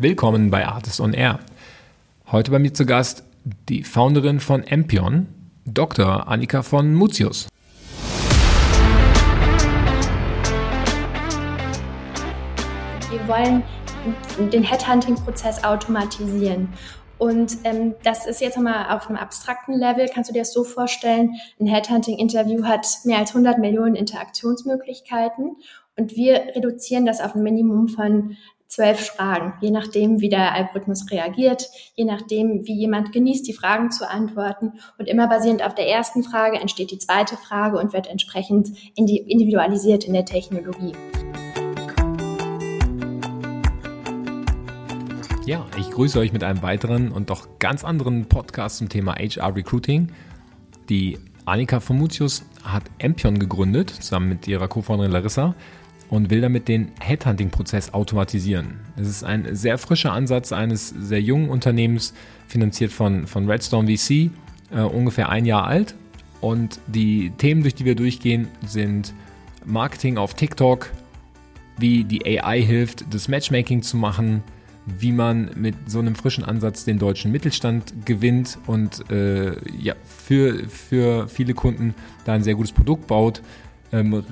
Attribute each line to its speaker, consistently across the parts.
Speaker 1: Willkommen bei Artist on Air. Heute bei mir zu Gast die Founderin von Empion, Dr. Annika von Mutius.
Speaker 2: Wir wollen den Headhunting-Prozess automatisieren. Und ähm, das ist jetzt nochmal auf einem abstrakten Level. Kannst du dir das so vorstellen? Ein Headhunting-Interview hat mehr als 100 Millionen Interaktionsmöglichkeiten. Und wir reduzieren das auf ein Minimum von zwölf Fragen, je nachdem, wie der Algorithmus reagiert, je nachdem, wie jemand genießt, die Fragen zu antworten. Und immer basierend auf der ersten Frage entsteht die zweite Frage und wird entsprechend individualisiert in der Technologie.
Speaker 1: Ja, ich grüße euch mit einem weiteren und doch ganz anderen Podcast zum Thema HR Recruiting. Die Annika von Mutius hat Empion gegründet, zusammen mit ihrer Co-Founderin Larissa und will damit den Headhunting-Prozess automatisieren. Es ist ein sehr frischer Ansatz eines sehr jungen Unternehmens, finanziert von, von Redstone VC, äh, ungefähr ein Jahr alt. Und die Themen, durch die wir durchgehen, sind Marketing auf TikTok, wie die AI hilft, das Matchmaking zu machen, wie man mit so einem frischen Ansatz den deutschen Mittelstand gewinnt und äh, ja, für, für viele Kunden da ein sehr gutes Produkt baut. Ähm,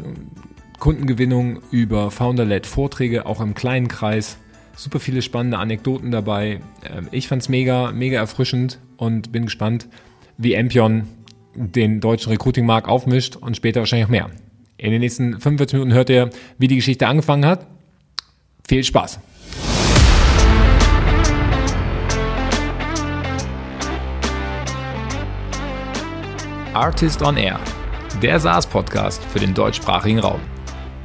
Speaker 1: Kundengewinnung über Founder-led Vorträge, auch im kleinen Kreis. Super viele spannende Anekdoten dabei. Ähm, ich fand es mega, mega erfrischend und bin gespannt, wie Empion den deutschen Recruiting-Markt aufmischt und später wahrscheinlich auch mehr. In den nächsten 45 Minuten hört ihr, wie die Geschichte angefangen hat. Viel Spaß! Artist on Air, der SaaS-Podcast für den deutschsprachigen Raum.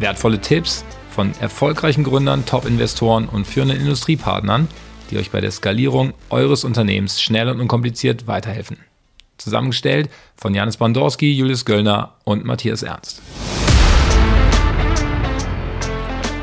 Speaker 1: Wertvolle Tipps von erfolgreichen Gründern, Top-Investoren und führenden Industriepartnern, die euch bei der Skalierung eures Unternehmens schnell und unkompliziert weiterhelfen. Zusammengestellt von Janis Bandorski, Julius Göllner und Matthias Ernst.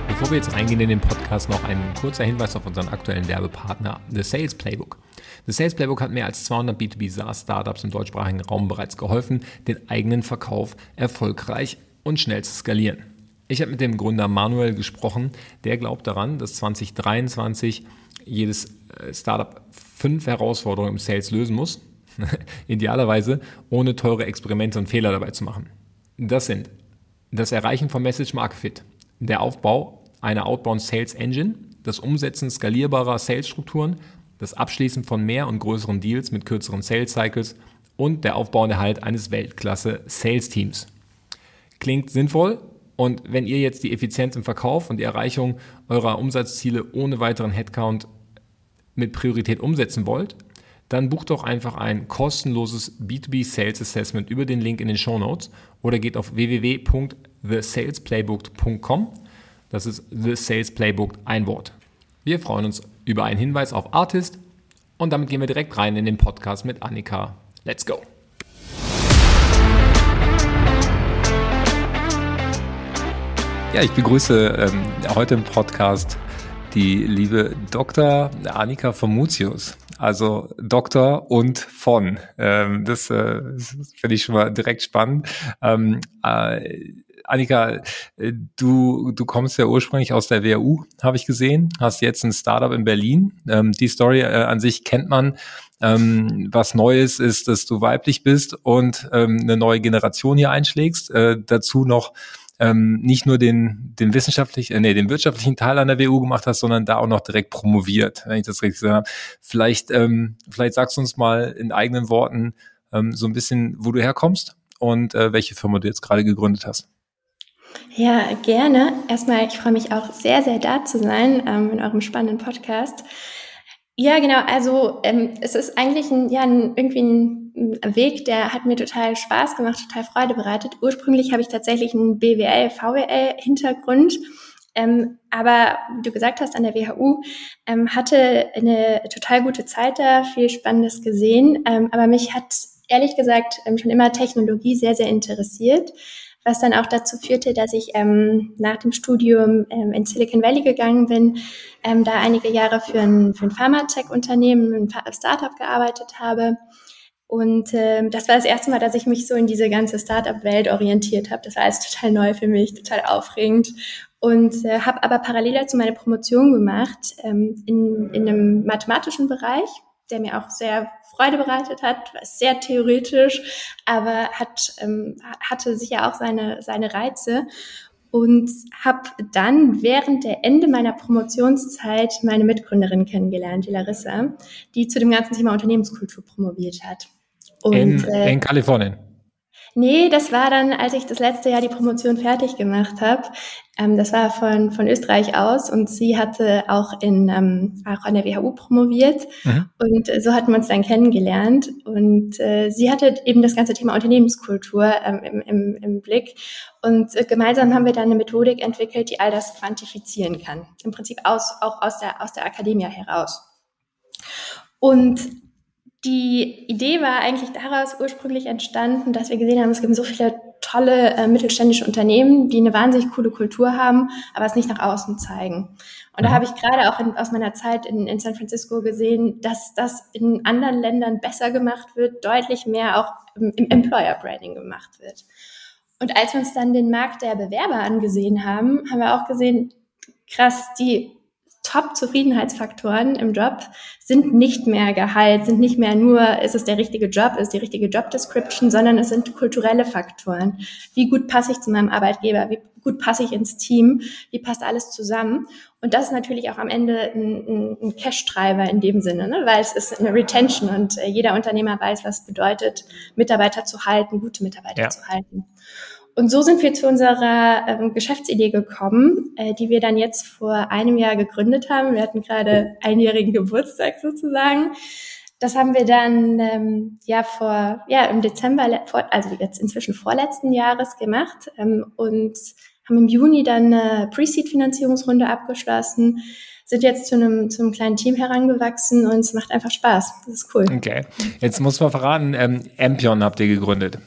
Speaker 1: Bevor wir jetzt reingehen in den Podcast, noch ein kurzer Hinweis auf unseren aktuellen Werbepartner, The Sales Playbook. The Sales Playbook hat mehr als 200 B2B SaaS-Startups im deutschsprachigen Raum bereits geholfen, den eigenen Verkauf erfolgreich und schnell zu skalieren. Ich habe mit dem Gründer Manuel gesprochen, der glaubt daran, dass 2023 jedes äh, Startup fünf Herausforderungen im Sales lösen muss, idealerweise ohne teure Experimente und Fehler dabei zu machen. Das sind das Erreichen von Message Market Fit, der Aufbau eine Outbound Sales Engine, das Umsetzen skalierbarer Sales-Strukturen, das Abschließen von mehr und größeren Deals mit kürzeren Sales Cycles und der Aufbau und Erhalt eines Weltklasse Sales Teams. Klingt sinnvoll und wenn ihr jetzt die Effizienz im Verkauf und die Erreichung eurer Umsatzziele ohne weiteren Headcount mit Priorität umsetzen wollt, dann bucht doch einfach ein kostenloses B2B Sales Assessment über den Link in den Show Notes oder geht auf www.thesalesplaybook.com das ist The Sales Playbook, ein Wort. Wir freuen uns über einen Hinweis auf Artist und damit gehen wir direkt rein in den Podcast mit Annika. Let's go! Ja, ich begrüße ähm, heute im Podcast die liebe Dr. Annika von Mutius. Also Doktor und von. Ähm, das äh, finde ich schon mal direkt spannend. Ähm, äh, Annika, äh, du, du kommst ja ursprünglich aus der WHU, habe ich gesehen, hast jetzt ein Startup in Berlin. Ähm, die Story äh, an sich kennt man. Ähm, was Neues ist, dass du weiblich bist und ähm, eine neue Generation hier einschlägst. Äh, dazu noch ähm, nicht nur den, den wissenschaftlichen, äh, nee, den wirtschaftlichen Teil an der WU gemacht hast, sondern da auch noch direkt promoviert, wenn ich das richtig gesagt habe. Vielleicht, ähm, vielleicht sagst du uns mal in eigenen Worten ähm, so ein bisschen, wo du herkommst und äh, welche Firma du jetzt gerade gegründet hast.
Speaker 2: Ja, gerne. Erstmal, ich freue mich auch sehr, sehr da zu sein ähm, in eurem spannenden Podcast. Ja, genau. Also ähm, es ist eigentlich ein, ja, ein, irgendwie ein, ein Weg, der hat mir total Spaß gemacht, total Freude bereitet. Ursprünglich habe ich tatsächlich einen BWL, VWL-Hintergrund. Ähm, aber wie du gesagt hast, an der WHU ähm, hatte eine total gute Zeit da, viel Spannendes gesehen. Ähm, aber mich hat ehrlich gesagt ähm, schon immer Technologie sehr, sehr interessiert was dann auch dazu führte, dass ich ähm, nach dem Studium ähm, in Silicon Valley gegangen bin, ähm, da einige Jahre für ein, für ein Pharmatech-Unternehmen, ein Startup gearbeitet habe. Und ähm, das war das erste Mal, dass ich mich so in diese ganze Startup-Welt orientiert habe. Das war alles total neu für mich, total aufregend. und äh, habe aber parallel dazu meine Promotion gemacht ähm, in, in einem mathematischen Bereich, der mir auch sehr Freude bereitet hat, war sehr theoretisch, aber hat, ähm, hatte sicher auch seine, seine Reize und habe dann während der Ende meiner Promotionszeit meine Mitgründerin kennengelernt, die Larissa, die zu dem ganzen Thema Unternehmenskultur promoviert hat.
Speaker 1: Und, in, äh, in Kalifornien.
Speaker 2: Nee, das war dann, als ich das letzte Jahr die Promotion fertig gemacht habe. Ähm, das war von, von Österreich aus und sie hatte auch, in, ähm, auch an der WHU promoviert mhm. und so hatten wir uns dann kennengelernt und äh, sie hatte eben das ganze Thema Unternehmenskultur ähm, im, im, im Blick und äh, gemeinsam haben wir dann eine Methodik entwickelt, die all das quantifizieren kann. Im Prinzip aus, auch aus der, aus der Akademie heraus. Und die Idee war eigentlich daraus ursprünglich entstanden, dass wir gesehen haben, es gibt so viele tolle äh, mittelständische Unternehmen, die eine wahnsinnig coole Kultur haben, aber es nicht nach außen zeigen. Und da mhm. habe ich gerade auch in, aus meiner Zeit in, in San Francisco gesehen, dass das in anderen Ländern besser gemacht wird, deutlich mehr auch im, im Employer Branding gemacht wird. Und als wir uns dann den Markt der Bewerber angesehen haben, haben wir auch gesehen, krass, die Top-Zufriedenheitsfaktoren im Job sind nicht mehr Gehalt, sind nicht mehr nur, ist es der richtige Job, ist die richtige Job-Description, sondern es sind kulturelle Faktoren. Wie gut passe ich zu meinem Arbeitgeber? Wie gut passe ich ins Team? Wie passt alles zusammen? Und das ist natürlich auch am Ende ein, ein Cash-Treiber in dem Sinne, ne? weil es ist eine Retention und äh, jeder Unternehmer weiß, was es bedeutet, Mitarbeiter zu halten, gute Mitarbeiter ja. zu halten. Und so sind wir zu unserer ähm, Geschäftsidee gekommen, äh, die wir dann jetzt vor einem Jahr gegründet haben. Wir hatten gerade einjährigen Geburtstag sozusagen. Das haben wir dann ähm, ja vor ja im Dezember, also jetzt inzwischen vorletzten Jahres gemacht ähm, und haben im Juni dann eine Pre-Seed-Finanzierungsrunde abgeschlossen, sind jetzt zu einem, zu einem kleinen Team herangewachsen und es macht einfach Spaß. Das ist cool.
Speaker 1: Okay. Jetzt muss man verraten, ähm, Ampion habt ihr gegründet.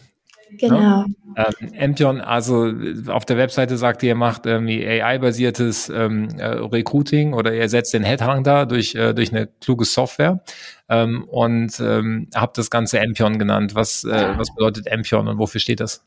Speaker 2: Genau.
Speaker 1: Ne? Ähm, Ampion, also auf der Webseite sagt ihr, ihr macht irgendwie AI-basiertes ähm, äh, Recruiting oder ihr setzt den Headhunter durch, äh, durch eine kluge Software ähm, und ähm, habt das Ganze Ampion genannt. Was, äh, was bedeutet Ampion und wofür steht das?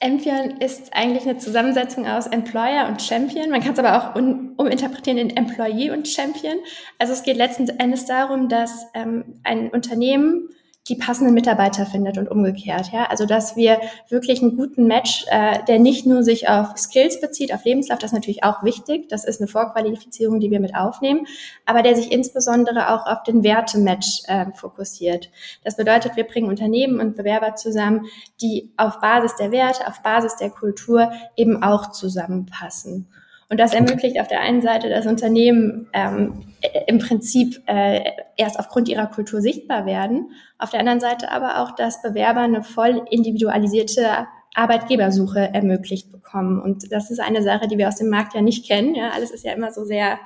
Speaker 2: Ampion ist eigentlich eine Zusammensetzung aus Employer und Champion. Man kann es aber auch uminterpretieren in Employee und Champion. Also es geht letzten Endes darum, dass ähm, ein Unternehmen die passenden Mitarbeiter findet und umgekehrt. Ja? Also dass wir wirklich einen guten Match, äh, der nicht nur sich auf Skills bezieht, auf Lebenslauf, das ist natürlich auch wichtig, das ist eine Vorqualifizierung, die wir mit aufnehmen, aber der sich insbesondere auch auf den Wertematch äh, fokussiert. Das bedeutet, wir bringen Unternehmen und Bewerber zusammen, die auf Basis der Werte, auf Basis der Kultur eben auch zusammenpassen. Und das ermöglicht auf der einen Seite, dass Unternehmen ähm, im Prinzip äh, erst aufgrund ihrer Kultur sichtbar werden, auf der anderen Seite aber auch, dass Bewerber eine voll individualisierte Arbeitgebersuche ermöglicht bekommen. Und das ist eine Sache, die wir aus dem Markt ja nicht kennen. Ja, alles ist ja immer so sehr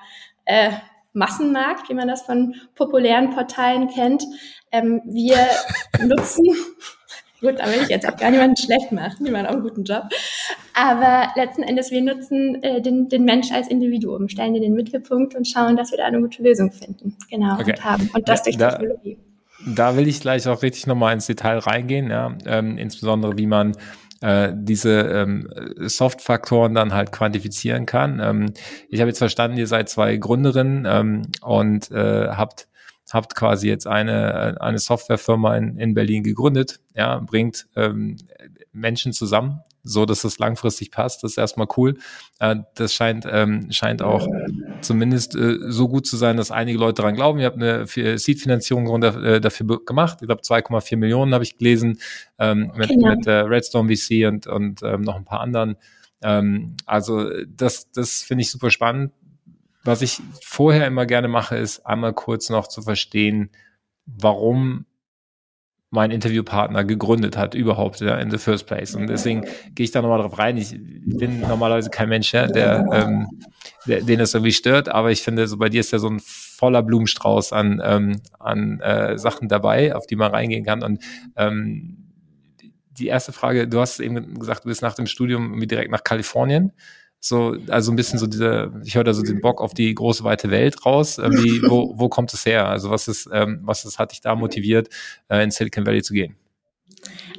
Speaker 2: äh, Massenmarkt, wie man das von populären Portalen kennt. Ähm, wir nutzen Gut, da will ich jetzt auch gar niemanden schlecht machen, die machen auch einen guten Job. Aber letzten Endes, wir nutzen äh, den, den Mensch als Individuum, stellen den in den Mittelpunkt und schauen, dass wir da eine gute Lösung finden. Genau, okay. und haben. Und das durch da, Technologie.
Speaker 1: Da will ich gleich auch richtig nochmal ins Detail reingehen, ja, ähm, insbesondere wie man äh, diese ähm, Soft-Faktoren dann halt quantifizieren kann. Ähm, ich habe jetzt verstanden, ihr seid zwei Gründerinnen ähm, und äh, habt habt quasi jetzt eine, eine Softwarefirma in, in Berlin gegründet, ja, bringt ähm, Menschen zusammen, so dass es langfristig passt. Das ist erstmal cool. Äh, das scheint, ähm, scheint auch zumindest äh, so gut zu sein, dass einige Leute daran glauben. Ihr habt eine Seed-Finanzierung äh, dafür gemacht. Ich glaube, 2,4 Millionen habe ich gelesen ähm, mit, genau. mit äh, Redstone VC und, und ähm, noch ein paar anderen. Ähm, also das, das finde ich super spannend was ich vorher immer gerne mache, ist einmal kurz noch zu verstehen, warum mein Interviewpartner gegründet hat, überhaupt ja, in the first place. Und deswegen gehe ich da nochmal drauf rein. Ich bin normalerweise kein Mensch, ja, der, ähm, der, den das irgendwie stört, aber ich finde, so bei dir ist ja so ein voller Blumenstrauß an, ähm, an äh, Sachen dabei, auf die man reingehen kann. Und ähm, die erste Frage, du hast eben gesagt, du bist nach dem Studium direkt nach Kalifornien. So, also ein bisschen so diese, ich höre da so den Bock auf die große weite Welt raus. Äh, wie, wo, wo kommt es her? Also was ist, ähm, was ist, hat dich da motiviert, äh, in Silicon Valley zu gehen?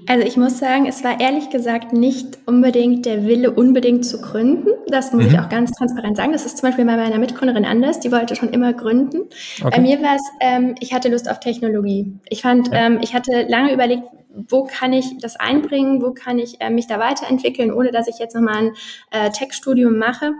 Speaker 2: Also ich muss sagen, es war ehrlich gesagt nicht unbedingt der Wille, unbedingt zu gründen. Das muss mhm. ich auch ganz transparent sagen. Das ist zum Beispiel bei meiner Mitgründerin anders, die wollte schon immer gründen. Okay. Bei mir war es, ähm, ich hatte Lust auf Technologie. Ich fand, ja. ähm, ich hatte lange überlegt, wo kann ich das einbringen, wo kann ich äh, mich da weiterentwickeln, ohne dass ich jetzt nochmal ein äh, Tech-Studium mache.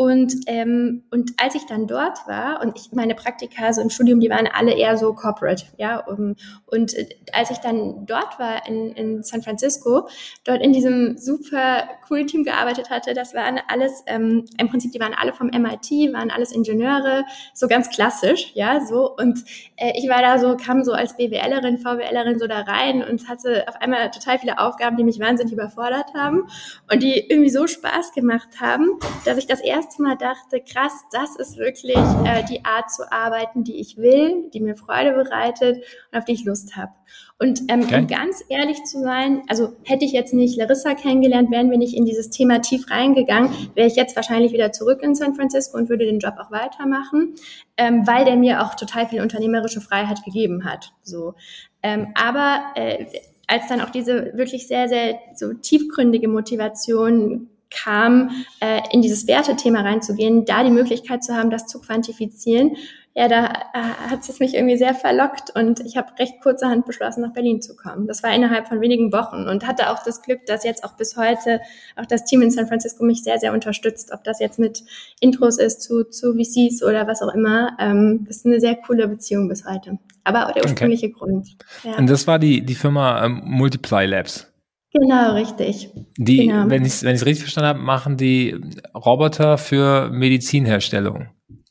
Speaker 2: Und, ähm, und als ich dann dort war und ich meine Praktika so im Studium, die waren alle eher so corporate, ja. Um, und äh, als ich dann dort war in, in San Francisco, dort in diesem super coolen Team gearbeitet hatte, das waren alles, ähm, im Prinzip, die waren alle vom MIT, waren alles Ingenieure, so ganz klassisch, ja, so. Und äh, ich war da so, kam so als BWLerin, VWLerin so da rein und hatte auf einmal total viele Aufgaben, die mich wahnsinnig überfordert haben und die irgendwie so Spaß gemacht haben, dass ich das erst erste Mal dachte, krass, das ist wirklich äh, die Art zu arbeiten, die ich will, die mir Freude bereitet und auf die ich Lust habe. Und ähm, okay. um ganz ehrlich zu sein, also hätte ich jetzt nicht Larissa kennengelernt, wären wir nicht in dieses Thema tief reingegangen, wäre ich jetzt wahrscheinlich wieder zurück in San Francisco und würde den Job auch weitermachen, ähm, weil der mir auch total viel unternehmerische Freiheit gegeben hat. So, ähm, aber äh, als dann auch diese wirklich sehr, sehr so tiefgründige Motivation kam, äh, in dieses Wertethema reinzugehen, da die Möglichkeit zu haben, das zu quantifizieren, ja, da äh, hat es mich irgendwie sehr verlockt und ich habe recht kurzerhand beschlossen, nach Berlin zu kommen. Das war innerhalb von wenigen Wochen und hatte auch das Glück, dass jetzt auch bis heute auch das Team in San Francisco mich sehr, sehr unterstützt, ob das jetzt mit Intros ist zu, zu VCs oder was auch immer. Ähm, das ist eine sehr coole Beziehung bis heute. Aber der ursprüngliche okay. Grund.
Speaker 1: Ja. Und das war die, die Firma ähm, Multiply Labs.
Speaker 2: Genau, richtig.
Speaker 1: Die,
Speaker 2: genau.
Speaker 1: wenn ich es wenn richtig verstanden habe, machen die Roboter für Medizinherstellung.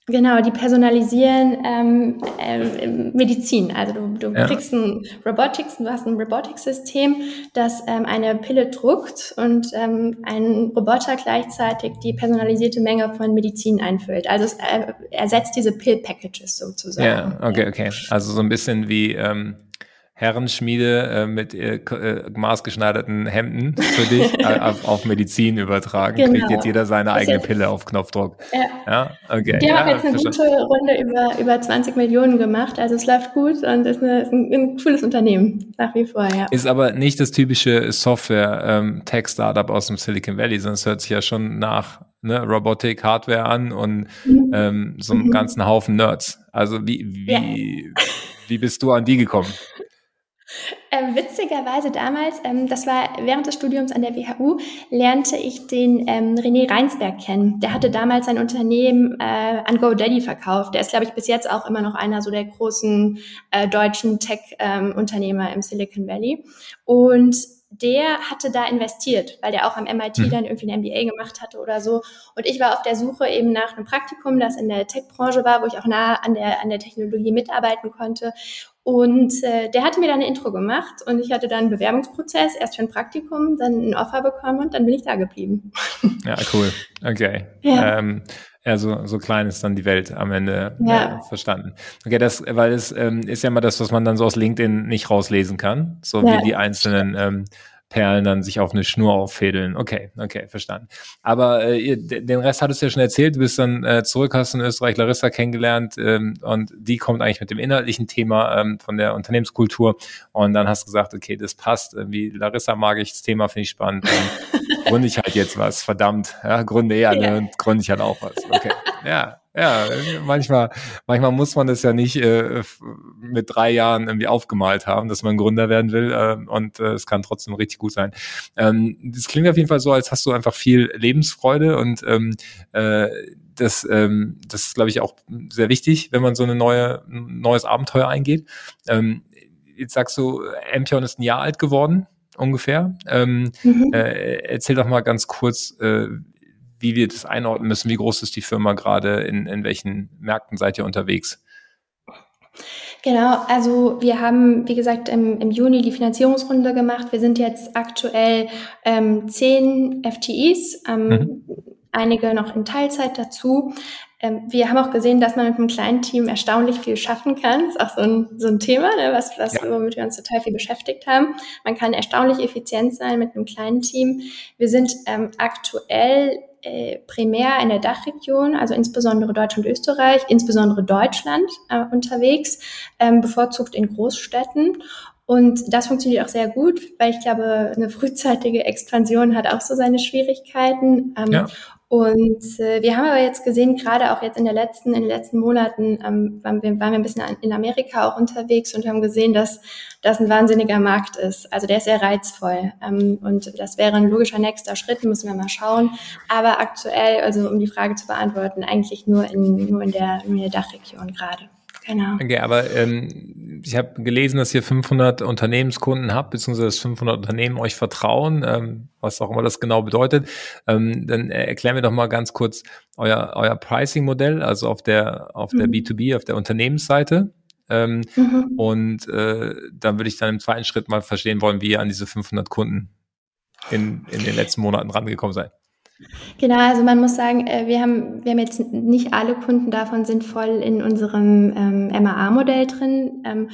Speaker 2: Genau, die personalisieren ähm, äh, Medizin. Also du, du ja. kriegst ein Robotics, du hast ein Robotics-System, das ähm, eine Pille druckt und ähm, ein Roboter gleichzeitig die personalisierte Menge von Medizin einfüllt. Also es äh, ersetzt diese Pill-Packages sozusagen.
Speaker 1: Ja, okay, okay. Also so ein bisschen wie ähm, Herrenschmiede äh, mit äh, äh, maßgeschneiderten Hemden für dich auf, auf, Medizin übertragen. Genau. Kriegt jetzt jeder seine das eigene Pille auf Knopfdruck. Ja,
Speaker 2: ja? okay. Die ja, haben jetzt eine gute Runde über, über 20 Millionen gemacht. Also es läuft gut und ist, eine, ist ein, ein, cooles Unternehmen nach wie vor. Ja.
Speaker 1: Ist aber nicht das typische Software-Tech-Startup ähm, aus dem Silicon Valley, sondern es hört sich ja schon nach ne, Robotik, Hardware an und mhm. ähm, so einem mhm. ganzen Haufen Nerds. Also wie, wie, wie bist du an die gekommen?
Speaker 2: Äh, witzigerweise damals, ähm, das war während des Studiums an der WHU, lernte ich den ähm, René Reinsberg kennen. Der hatte damals sein Unternehmen äh, an GoDaddy verkauft. Der ist, glaube ich, bis jetzt auch immer noch einer so der großen äh, deutschen Tech-Unternehmer ähm, im Silicon Valley. Und der hatte da investiert, weil der auch am MIT mhm. dann irgendwie ein MBA gemacht hatte oder so. Und ich war auf der Suche eben nach einem Praktikum, das in der Tech-Branche war, wo ich auch nah an der, an der Technologie mitarbeiten konnte. Und äh, der hatte mir dann eine Intro gemacht und ich hatte dann einen Bewerbungsprozess, erst für ein Praktikum, dann ein Offer bekommen und dann bin ich da geblieben.
Speaker 1: Ja, cool. Okay. Ja. Ähm, ja, so, so klein ist dann die Welt am Ende ja. äh, verstanden. Okay, das, weil es ähm, ist ja immer das, was man dann so aus LinkedIn nicht rauslesen kann, so ja. wie die einzelnen ähm, Perlen dann sich auf eine Schnur auffädeln. Okay, okay, verstanden. Aber äh, den Rest hattest du ja schon erzählt. Du bist dann äh, zurück, hast in Österreich Larissa kennengelernt ähm, und die kommt eigentlich mit dem inhaltlichen Thema ähm, von der Unternehmenskultur. Und dann hast du gesagt, okay, das passt. Wie Larissa mag ich, das Thema finde ich spannend. gründe ich halt jetzt was, verdammt. Ja, gründe eher, ne, und gründe ich halt auch was. Okay, ja. Ja, manchmal, manchmal muss man das ja nicht äh, mit drei Jahren irgendwie aufgemalt haben, dass man Gründer werden will äh, und äh, es kann trotzdem richtig gut sein. Ähm, das klingt auf jeden Fall so, als hast du einfach viel Lebensfreude und ähm, äh, das, ähm, das ist, glaube ich, auch sehr wichtig, wenn man so eine neue, ein neues Abenteuer eingeht. Ähm, jetzt sagst du, Ampion ist ein Jahr alt geworden ungefähr. Ähm, mhm. äh, erzähl doch mal ganz kurz, äh, wie wir das einordnen müssen. Wie groß ist die Firma gerade? In, in welchen Märkten seid ihr unterwegs?
Speaker 2: Genau, also wir haben, wie gesagt, im, im Juni die Finanzierungsrunde gemacht. Wir sind jetzt aktuell ähm, zehn FTEs, ähm, mhm. Einige noch in Teilzeit dazu. Ähm, wir haben auch gesehen, dass man mit einem kleinen Team erstaunlich viel schaffen kann. Das ist auch so ein, so ein Thema, ne, was, was ja. womit wir uns total viel beschäftigt haben. Man kann erstaunlich effizient sein mit einem kleinen Team. Wir sind ähm, aktuell äh, primär in der Dachregion, also insbesondere Deutschland und Österreich, insbesondere Deutschland äh, unterwegs, ähm, bevorzugt in Großstädten Und das funktioniert auch sehr gut, weil ich glaube, eine frühzeitige Expansion hat auch so seine Schwierigkeiten. Ähm, ja. Und äh, wir haben aber jetzt gesehen, gerade auch jetzt in der letzten, in den letzten Monaten ähm, waren, wir, waren wir ein bisschen in Amerika auch unterwegs und haben gesehen, dass das ein wahnsinniger Markt ist. Also der ist sehr reizvoll. Ähm, und das wäre ein logischer nächster Schritt, müssen wir mal schauen. Aber aktuell, also um die Frage zu beantworten, eigentlich nur in, nur in der, in der Dachregion gerade.
Speaker 1: Genau. Okay, aber ähm, ich habe gelesen, dass ihr 500 Unternehmenskunden habt, beziehungsweise dass 500 Unternehmen euch vertrauen, ähm, was auch immer das genau bedeutet. Ähm, dann erklären wir doch mal ganz kurz euer, euer Pricing-Modell, also auf der, auf mhm. der B2B, auf der Unternehmensseite. Ähm, mhm. Und äh, dann würde ich dann im zweiten Schritt mal verstehen wollen, wie ihr an diese 500 Kunden in, in den letzten Monaten rangekommen seid.
Speaker 2: Genau, also man muss sagen, äh, wir haben, wir haben jetzt nicht alle Kunden davon sind voll in unserem ähm, MAA-Modell drin. Ähm,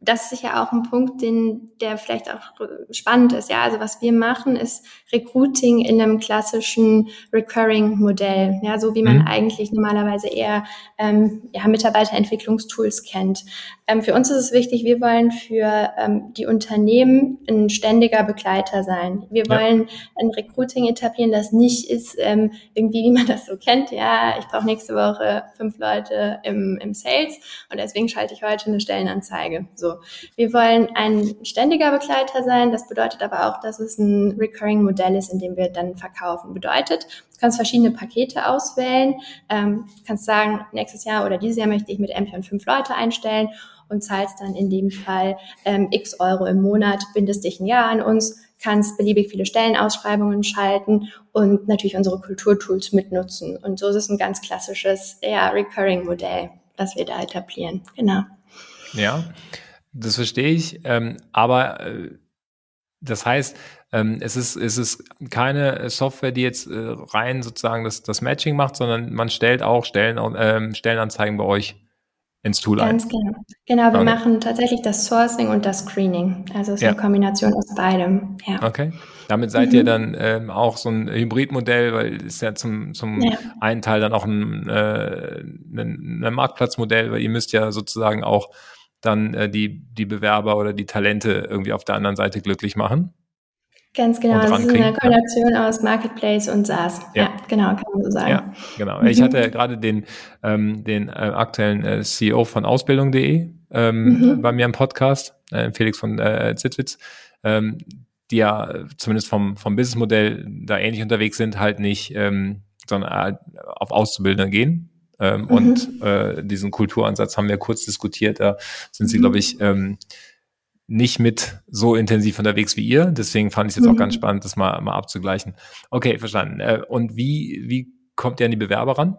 Speaker 2: das ist sicher auch ein Punkt, den, der vielleicht auch spannend ist. Ja, also was wir machen, ist Recruiting in einem klassischen Recurring-Modell. Ja, so wie man mhm. eigentlich normalerweise eher ähm, ja, Mitarbeiterentwicklungstools kennt. Ähm, für uns ist es wichtig, wir wollen für ähm, die Unternehmen ein ständiger Begleiter sein. Wir ja. wollen ein Recruiting etablieren, das nicht ist ähm, irgendwie, wie man das so kennt. Ja, ich brauche nächste Woche fünf Leute im, im Sales und deswegen schalte ich heute eine Stellenanzeige. So, wir wollen ein ständiger Begleiter sein. Das bedeutet aber auch, dass es ein Recurring Modell ist, in dem wir dann verkaufen. Bedeutet, du kannst verschiedene Pakete auswählen, ähm, kannst sagen, nächstes Jahr oder dieses Jahr möchte ich mit Ampion fünf Leute einstellen und zahlst dann in dem Fall ähm, x Euro im Monat, bindest dich ein Jahr an uns, kannst beliebig viele Stellenausschreibungen schalten und natürlich unsere Kulturtools mitnutzen. Und so ist es ein ganz klassisches, ja, Recurring-Modell, das wir da etablieren. Genau.
Speaker 1: Ja, das verstehe ich. Ähm, aber äh, das heißt, ähm, es, ist, es ist keine Software, die jetzt äh, rein sozusagen das, das Matching macht, sondern man stellt auch Stellen, ähm, Stellenanzeigen bei euch ins Tool
Speaker 2: Ganz
Speaker 1: ein.
Speaker 2: genau. Genau, wir okay. machen tatsächlich das Sourcing und das Screening. Also es ist ja. eine Kombination aus beidem. Ja.
Speaker 1: Okay. Damit seid mhm. ihr dann ähm, auch so ein Hybridmodell, weil es ja zum, zum ja. einen Teil dann auch ein, äh, ein, ein Marktplatzmodell, weil ihr müsst ja sozusagen auch dann äh, die, die Bewerber oder die Talente irgendwie auf der anderen Seite glücklich machen.
Speaker 2: Ganz genau, das ist eine Kombination ja. aus Marketplace und SaaS. Ja. ja. genau, kann man so sagen. Ja,
Speaker 1: genau. Mhm. Ich hatte gerade den, ähm, den äh, aktuellen äh, CEO von Ausbildung.de ähm, mhm. bei mir im Podcast, äh, Felix von äh, Zitzwitz, ähm, die ja zumindest vom, vom Businessmodell da ähnlich unterwegs sind, halt nicht, ähm, sondern halt auf Auszubildende gehen, ähm, mhm. Und äh, diesen Kulturansatz haben wir kurz diskutiert. Da sind sie, mhm. glaube ich, ähm, nicht mit so intensiv unterwegs wie ihr. Deswegen fand ich es jetzt mhm. auch ganz spannend, das mal, mal abzugleichen. Okay, verstanden. Äh, und wie, wie kommt ihr an die Bewerber ran?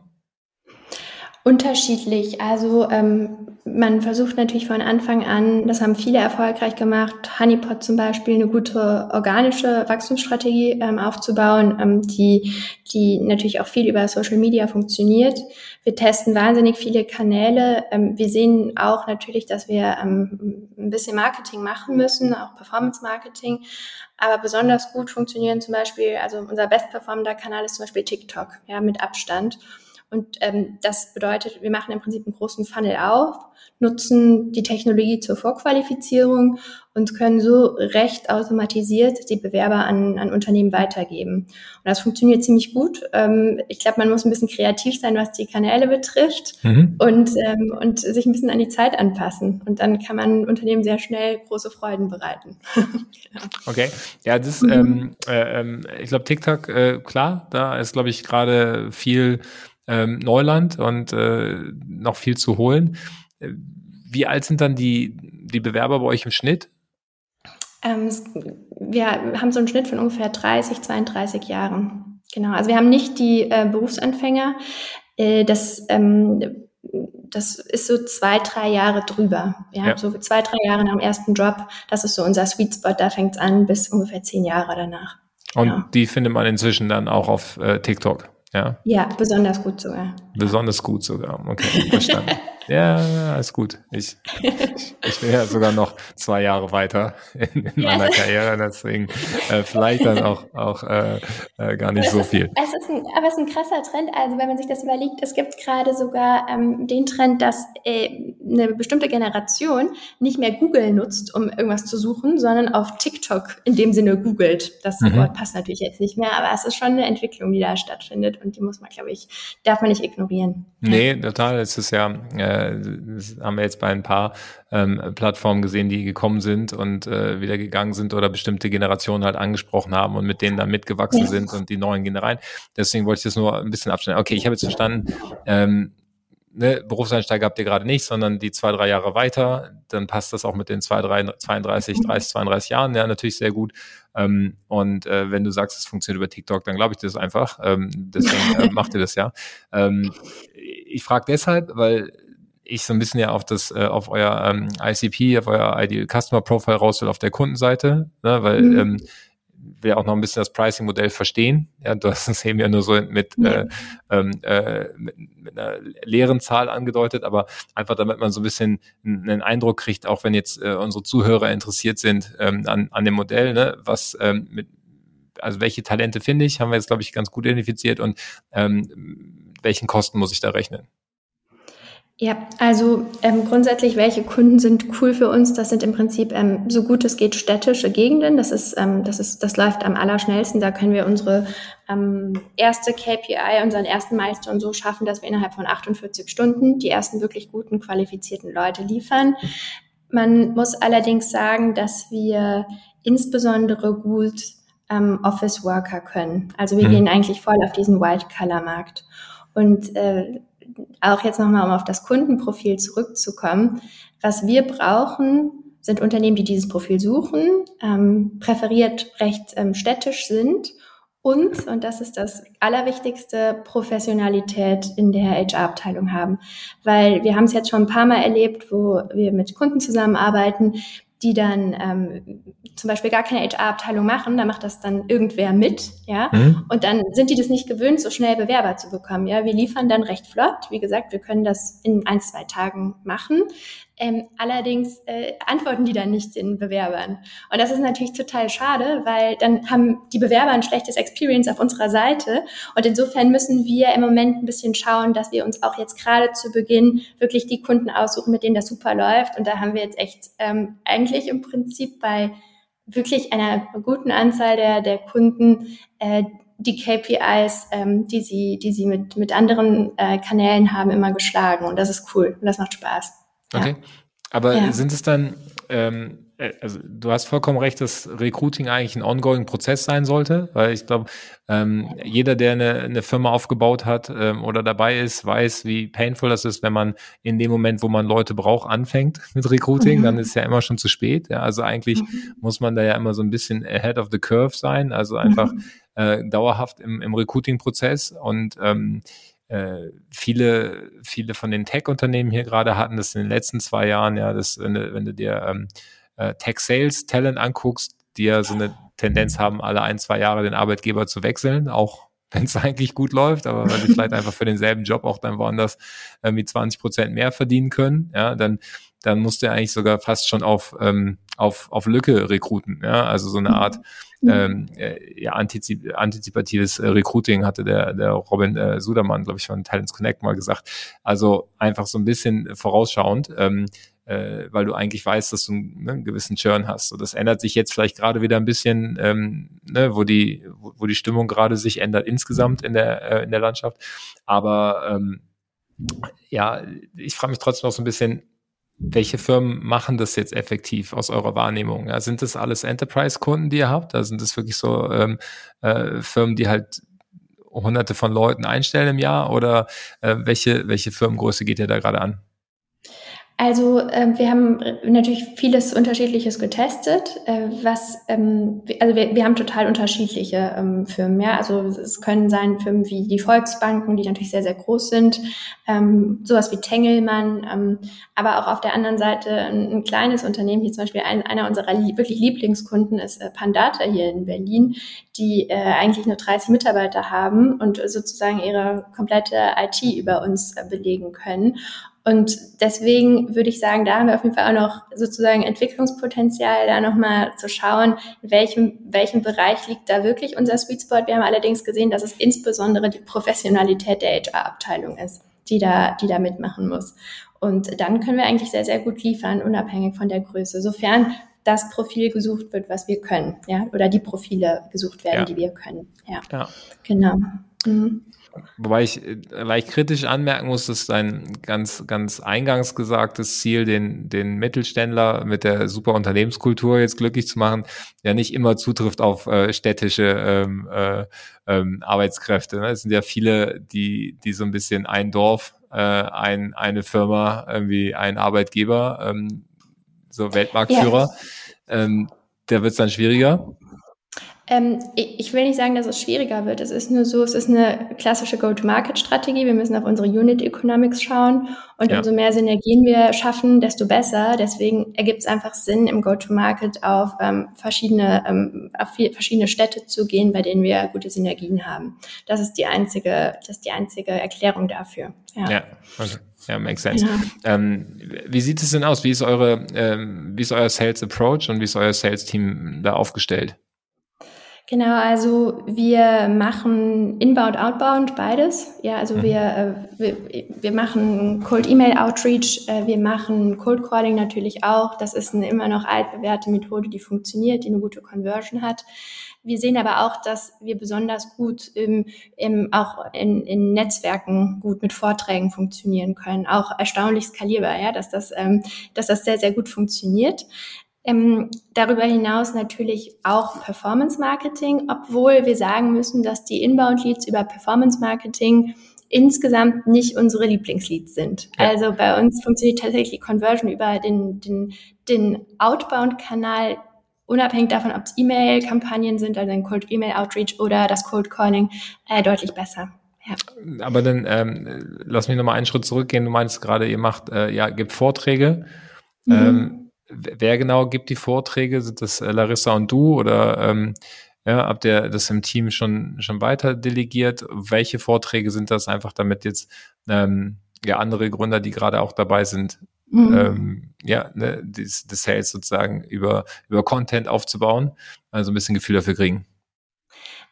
Speaker 2: Unterschiedlich. Also ähm, man versucht natürlich von Anfang an, das haben viele erfolgreich gemacht, Honeypot zum Beispiel, eine gute organische Wachstumsstrategie ähm, aufzubauen, ähm, die, die natürlich auch viel über Social Media funktioniert. Wir testen wahnsinnig viele Kanäle. Ähm, wir sehen auch natürlich, dass wir ähm, ein bisschen Marketing machen müssen, auch Performance Marketing. Aber besonders gut funktionieren zum Beispiel, also unser bestperformender Kanal ist zum Beispiel TikTok, ja, mit Abstand. Und ähm, das bedeutet, wir machen im Prinzip einen großen Funnel auf, nutzen die Technologie zur Vorqualifizierung und können so recht automatisiert die Bewerber an, an Unternehmen weitergeben. Und das funktioniert ziemlich gut. Ähm, ich glaube, man muss ein bisschen kreativ sein, was die Kanäle betrifft mhm. und, ähm, und sich ein bisschen an die Zeit anpassen. Und dann kann man Unternehmen sehr schnell große Freuden bereiten.
Speaker 1: genau. Okay, ja, das, mhm. ähm, äh, ähm, ich glaube, TikTok, äh, klar, da ist, glaube ich, gerade viel ähm, Neuland und äh, noch viel zu holen. Wie alt sind dann die, die Bewerber bei euch im Schnitt?
Speaker 2: Ähm, wir haben so einen Schnitt von ungefähr 30, 32 Jahren. Genau. Also wir haben nicht die äh, Berufsanfänger. Äh, das, ähm, das ist so zwei, drei Jahre drüber. Ja, ja, so zwei, drei Jahre nach dem ersten Job. Das ist so unser Sweet Spot. Da fängt es an bis ungefähr zehn Jahre danach.
Speaker 1: Und genau. die findet man inzwischen dann auch auf äh, TikTok. Ja,
Speaker 2: ja besonders gut sogar.
Speaker 1: Besonders gut sogar. Okay, verstanden. ja, ist gut. Ich, ich, ich bin ja sogar noch zwei Jahre weiter in, in ja. meiner Karriere, deswegen äh, vielleicht dann auch, auch äh, äh, gar nicht so viel.
Speaker 2: Es ist ein, aber es ist ein krasser Trend. Also wenn man sich das überlegt, es gibt gerade sogar ähm, den Trend, dass äh, eine bestimmte Generation nicht mehr Google nutzt, um irgendwas zu suchen, sondern auf TikTok in dem Sinne googelt. Das mhm. Wort passt natürlich jetzt nicht mehr, aber es ist schon eine Entwicklung, die da stattfindet und die muss man, glaube ich, darf man nicht ignorieren.
Speaker 1: Nee, total. Es ist ja, äh, das haben wir jetzt bei ein paar ähm, Plattformen gesehen, die gekommen sind und äh, wieder gegangen sind oder bestimmte Generationen halt angesprochen haben und mit denen dann mitgewachsen ja. sind und die neuen gehen rein. Deswegen wollte ich das nur ein bisschen abstellen. Okay, ich habe jetzt verstanden, ähm, ne, Berufseinsteiger habt ihr gerade nicht, sondern die zwei, drei Jahre weiter, dann passt das auch mit den zwei, drei, 32, 30, 32 Jahren ja natürlich sehr gut. Ähm, und äh, wenn du sagst, es funktioniert über TikTok, dann glaube ich das einfach. Ähm, deswegen äh, macht ihr das ja. Ähm, ich frage deshalb, weil ich so ein bisschen ja auf das, äh, auf euer ähm, ICP, auf euer Ideal Customer Profile raus will auf der Kundenseite, ne, weil mhm. Wir auch noch ein bisschen das Pricing-Modell verstehen. Ja, du hast es eben ja nur so mit, ja. Äh, äh, mit, mit einer leeren Zahl angedeutet, aber einfach damit man so ein bisschen einen Eindruck kriegt, auch wenn jetzt äh, unsere Zuhörer interessiert sind ähm, an, an dem Modell, ne, was ähm, mit, also welche Talente finde ich, haben wir jetzt, glaube ich, ganz gut identifiziert und ähm, welchen Kosten muss ich da rechnen?
Speaker 2: Ja, also ähm, grundsätzlich, welche Kunden sind cool für uns? Das sind im Prinzip ähm, so gut es geht städtische Gegenden. Das ist, ähm, das ist, das läuft am allerschnellsten. Da können wir unsere ähm, erste KPI, unseren ersten Milestone so schaffen, dass wir innerhalb von 48 Stunden die ersten wirklich guten qualifizierten Leute liefern. Man muss allerdings sagen, dass wir insbesondere gut ähm, Office Worker können. Also wir mhm. gehen eigentlich voll auf diesen White Color Markt. Und äh, auch jetzt nochmal, um auf das Kundenprofil zurückzukommen, was wir brauchen, sind Unternehmen, die dieses Profil suchen, ähm, präferiert recht ähm, städtisch sind und, und das ist das Allerwichtigste, Professionalität in der HR-Abteilung haben. Weil wir haben es jetzt schon ein paar Mal erlebt, wo wir mit Kunden zusammenarbeiten, die dann ähm, zum Beispiel gar keine HR-Abteilung machen, da macht das dann irgendwer mit, ja. Mhm. Und dann sind die das nicht gewöhnt, so schnell Bewerber zu bekommen. Ja, wir liefern dann recht flott. Wie gesagt, wir können das in ein, zwei Tagen machen. Ähm, allerdings äh, antworten die dann nicht den Bewerbern. Und das ist natürlich total schade, weil dann haben die Bewerber ein schlechtes Experience auf unserer Seite. Und insofern müssen wir im Moment ein bisschen schauen, dass wir uns auch jetzt gerade zu Beginn wirklich die Kunden aussuchen, mit denen das super läuft. Und da haben wir jetzt echt ähm, eigentlich im Prinzip bei wirklich einer guten Anzahl der, der Kunden äh, die KPIs, ähm, die sie, die sie mit, mit anderen äh, Kanälen haben, immer geschlagen. Und das ist cool und das macht Spaß.
Speaker 1: Okay. Ja. Aber ja. sind es dann, ähm, äh, also du hast vollkommen recht, dass Recruiting eigentlich ein ongoing Prozess sein sollte, weil ich glaube, ähm, jeder, der eine, eine Firma aufgebaut hat ähm, oder dabei ist, weiß, wie painful das ist, wenn man in dem Moment, wo man Leute braucht, anfängt mit Recruiting, mhm. dann ist ja immer schon zu spät. Ja, also eigentlich mhm. muss man da ja immer so ein bisschen ahead of the curve sein, also einfach mhm. äh, dauerhaft im, im Recruiting-Prozess und ähm, äh, viele, viele von den Tech-Unternehmen hier gerade hatten das in den letzten zwei Jahren, ja, das, wenn du, wenn du dir ähm, äh, Tech-Sales-Talent anguckst, die ja so eine Tendenz haben, alle ein, zwei Jahre den Arbeitgeber zu wechseln, auch wenn es eigentlich gut läuft, aber weil sie vielleicht einfach für denselben Job auch dann woanders mit 20 Prozent mehr verdienen können, ja, dann, dann musst du eigentlich sogar fast schon auf, ähm, auf, auf Lücke rekruten, ja, also so eine Art ähm, äh, ja, antizip antizipatives äh, Recruiting hatte der, der Robin äh, Sudermann, glaube ich, von Talents Connect mal gesagt. Also einfach so ein bisschen vorausschauend. Ähm, äh, weil du eigentlich weißt, dass du einen, ne, einen gewissen Churn hast. So, das ändert sich jetzt vielleicht gerade wieder ein bisschen, ähm, ne, wo die, wo, wo die Stimmung gerade sich ändert insgesamt in der äh, in der Landschaft. Aber ähm, ja, ich frage mich trotzdem noch so ein bisschen, welche Firmen machen das jetzt effektiv aus eurer Wahrnehmung? Ja, sind das alles Enterprise-Kunden, die ihr habt? Da sind das wirklich so ähm, äh, Firmen, die halt hunderte von Leuten einstellen im Jahr? Oder äh, welche, welche Firmengröße geht ihr da gerade an?
Speaker 2: Also äh, wir haben natürlich vieles Unterschiedliches getestet, äh, was ähm, also wir, wir haben total unterschiedliche ähm, Firmen, ja. Also es können sein Firmen wie die Volksbanken, die natürlich sehr sehr groß sind, ähm, sowas wie Tengelmann, ähm, aber auch auf der anderen Seite ein, ein kleines Unternehmen, hier zum Beispiel ein, einer unserer li wirklich Lieblingskunden ist äh, Pandata hier in Berlin, die äh, eigentlich nur 30 Mitarbeiter haben und sozusagen ihre komplette IT über uns äh, belegen können. Und deswegen würde ich sagen, da haben wir auf jeden Fall auch noch sozusagen Entwicklungspotenzial, da nochmal zu schauen, in welchem, welchem Bereich liegt da wirklich unser Sweet Spot. Wir haben allerdings gesehen, dass es insbesondere die Professionalität der HR-Abteilung ist, die da, die da mitmachen muss. Und dann können wir eigentlich sehr, sehr gut liefern, unabhängig von der Größe, sofern das Profil gesucht wird, was wir können, ja, oder die Profile gesucht werden, ja. die wir können. Ja, ja. genau. Mhm.
Speaker 1: Wobei ich äh, leicht kritisch anmerken muss, dass dein ganz, ganz eingangs gesagtes Ziel, den, den Mittelständler mit der super Unternehmenskultur jetzt glücklich zu machen, ja nicht immer zutrifft auf äh, städtische ähm, äh, ähm, Arbeitskräfte. Ne? Es sind ja viele, die, die so ein bisschen ein Dorf, äh, ein, eine Firma, irgendwie ein Arbeitgeber, ähm, so Weltmarktführer. Ja. Ähm, da wird es dann schwieriger.
Speaker 2: Ähm, ich will nicht sagen, dass es schwieriger wird. Es ist nur so, es ist eine klassische Go-to-Market-Strategie. Wir müssen auf unsere Unit Economics schauen und ja. umso mehr Synergien wir schaffen, desto besser. Deswegen ergibt es einfach Sinn, im Go-to-Market auf ähm, verschiedene ähm, auf viel, verschiedene Städte zu gehen, bei denen wir gute Synergien haben. Das ist die einzige, das ist die einzige Erklärung dafür. Ja, ja
Speaker 1: okay. Ja, makes sense. Ja. Ähm, wie sieht es denn aus? Wie ist eure, ähm, wie ist euer Sales Approach und wie ist euer Sales Team da aufgestellt?
Speaker 2: Genau, also wir machen Inbound, Outbound, beides. Ja, also mhm. wir, äh, wir, wir machen Cold Email Outreach, äh, wir machen Cold Calling natürlich auch. Das ist eine immer noch altbewährte Methode, die funktioniert, die eine gute Conversion hat. Wir sehen aber auch, dass wir besonders gut im, im, auch in, in Netzwerken gut mit Vorträgen funktionieren können. Auch erstaunlich skalierbar, ja, dass das, ähm, dass das sehr, sehr gut funktioniert. Ähm, darüber hinaus natürlich auch Performance Marketing, obwohl wir sagen müssen, dass die Inbound Leads über Performance Marketing insgesamt nicht unsere Lieblingsleads sind. Ja. Also bei uns funktioniert tatsächlich die Conversion über den, den, den Outbound-Kanal, unabhängig davon, ob es E-Mail-Kampagnen sind, also ein Cold E-Mail Outreach oder das Cold Calling, äh, deutlich besser. Ja.
Speaker 1: Aber dann ähm, lass mich nochmal einen Schritt zurückgehen. Du meinst gerade, ihr macht, äh, ja, gibt Vorträge. Mhm. Ähm, wer genau gibt die Vorträge? Sind das äh, Larissa und du oder ähm, ja, habt ihr das im Team schon, schon weiter delegiert? Welche Vorträge sind das einfach, damit jetzt ähm, ja andere Gründer, die gerade auch dabei sind, mhm. ähm, ja, ne, das, das Sales sozusagen über, über Content aufzubauen, also ein bisschen Gefühl dafür kriegen?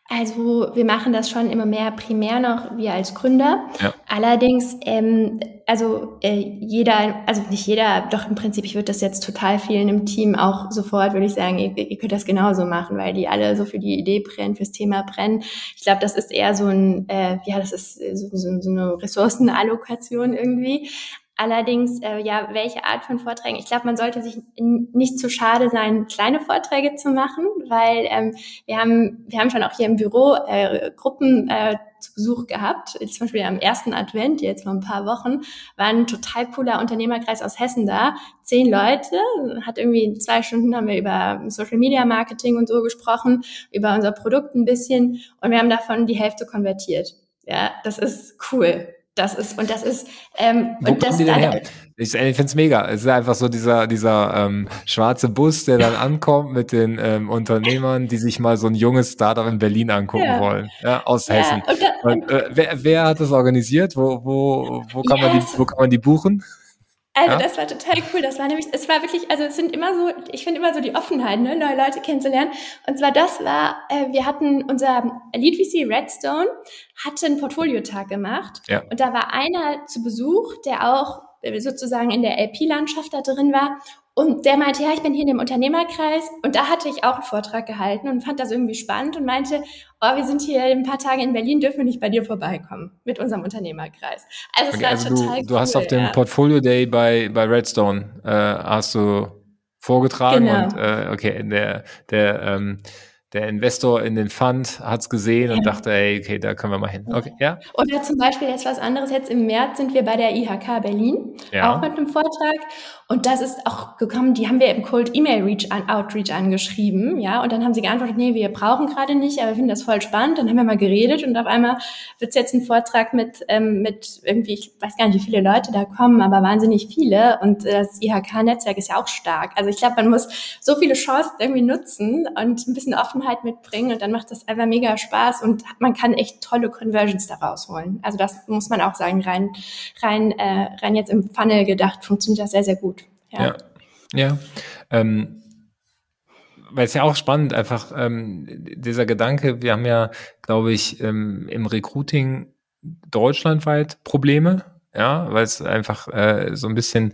Speaker 2: Also wir machen das schon immer mehr primär noch wir als Gründer. Ja. Allerdings, ähm, also äh, jeder, also nicht jeder, doch im Prinzip, ich würde das jetzt total vielen im Team auch sofort, würde ich sagen, ihr, ihr könnt das genauso machen, weil die alle so für die Idee brennen, fürs Thema brennen. Ich glaube, das ist eher so ein, äh, ja, das ist so, so, so eine Ressourcenallokation irgendwie. Allerdings, äh, ja, welche Art von Vorträgen? Ich glaube, man sollte sich nicht zu schade sein, kleine Vorträge zu machen, weil ähm, wir haben wir haben schon auch hier im Büro äh, Gruppen äh, zu Besuch gehabt. Zum Beispiel am ersten Advent, jetzt vor ein paar Wochen, war ein total cooler Unternehmerkreis aus Hessen da. Zehn Leute, hat irgendwie zwei Stunden haben wir über Social Media Marketing und so gesprochen, über unser Produkt ein bisschen und wir haben davon die Hälfte konvertiert. Ja, das ist cool. Das ist, und das ist, ähm,
Speaker 1: Wo
Speaker 2: und das
Speaker 1: die denn her? Ich, ich finde es mega. Es ist einfach so dieser, dieser ähm, schwarze Bus, der dann ankommt mit den ähm, Unternehmern, die sich mal so ein junges Startup in Berlin angucken ja. wollen, ja, aus ja. Hessen. Und äh, wer, wer hat das organisiert? Wo, wo, wo, kann yes. man die, wo kann man die buchen?
Speaker 2: Also ja? das war total cool. Das war nämlich, es war wirklich, also es sind immer so, ich finde immer so die Offenheit, ne, neue Leute kennenzulernen. Und zwar das war, äh, wir hatten unser Lead VC Redstone hatte einen Portfoliotag gemacht ja. und da war einer zu Besuch, der auch sozusagen in der LP-Landschaft da drin war und der meinte, ja, ich bin hier in dem Unternehmerkreis und da hatte ich auch einen Vortrag gehalten und fand das irgendwie spannend und meinte, oh, wir sind hier ein paar Tage in Berlin, dürfen wir nicht bei dir vorbeikommen mit unserem Unternehmerkreis.
Speaker 1: Also es okay, war also total du, cool, du hast auf dem ja. Portfolio Day bei, bei Redstone, äh, hast du vorgetragen genau. und äh, okay, der, der ähm, der Investor in den Fund hat es gesehen ja. und dachte, ey, okay, da können wir mal hin. Okay, ja.
Speaker 2: Oder zum Beispiel jetzt was anderes. Jetzt im März sind wir bei der IHK Berlin, ja. auch mit einem Vortrag. Und das ist auch gekommen, die haben wir im Cold Email Reach an, Outreach angeschrieben, ja. Und dann haben sie geantwortet, nee, wir brauchen gerade nicht, aber wir finden das voll spannend. Dann haben wir mal geredet und auf einmal wird es jetzt ein Vortrag mit, ähm, mit irgendwie, ich weiß gar nicht, wie viele Leute da kommen, aber wahnsinnig viele. Und das IHK-Netzwerk ist ja auch stark. Also ich glaube, man muss so viele Chancen irgendwie nutzen und ein bisschen Offenheit mitbringen und dann macht das einfach mega Spaß und man kann echt tolle Conversions daraus holen. Also das muss man auch sagen, rein, rein, äh, rein jetzt im Funnel gedacht, funktioniert das sehr, sehr gut.
Speaker 1: Ja. Ja. ja. Ähm, weil es ja auch spannend, einfach ähm, dieser Gedanke, wir haben ja, glaube ich, ähm, im Recruiting deutschlandweit Probleme. ja, weil es einfach äh, so ein bisschen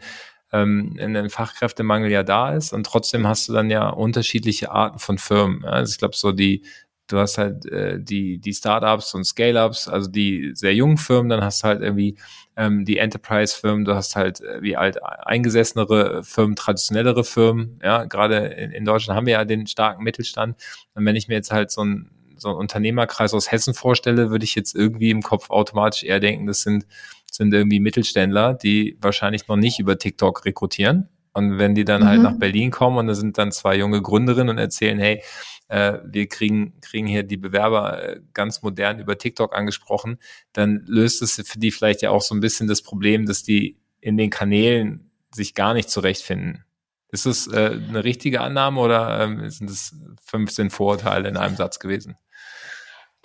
Speaker 1: ähm, ein Fachkräftemangel ja da ist und trotzdem hast du dann ja unterschiedliche Arten von Firmen. Also ich glaube, so die, du hast halt äh, die, die Startups und Scale-Ups, also die sehr jungen Firmen, dann hast du halt irgendwie ähm, die Enterprise-Firmen, du hast halt äh, wie alt eingesessenere Firmen, traditionellere Firmen, ja, gerade in, in Deutschland haben wir ja den starken Mittelstand. Und wenn ich mir jetzt halt so ein so einen Unternehmerkreis aus Hessen vorstelle, würde ich jetzt irgendwie im Kopf automatisch eher denken, das sind, sind irgendwie Mittelständler, die wahrscheinlich noch nicht über TikTok rekrutieren. Und wenn die dann halt mhm. halt nach Berlin kommen und da sind dann zwei junge Gründerinnen und erzählen, hey, äh, wir kriegen, kriegen hier die Bewerber äh, ganz modern über TikTok angesprochen, dann löst es für die vielleicht ja auch so ein bisschen das Problem, dass die in den Kanälen sich gar nicht zurechtfinden. Ist das äh, eine richtige Annahme oder ähm, sind es 15 Vorurteile in einem Satz gewesen?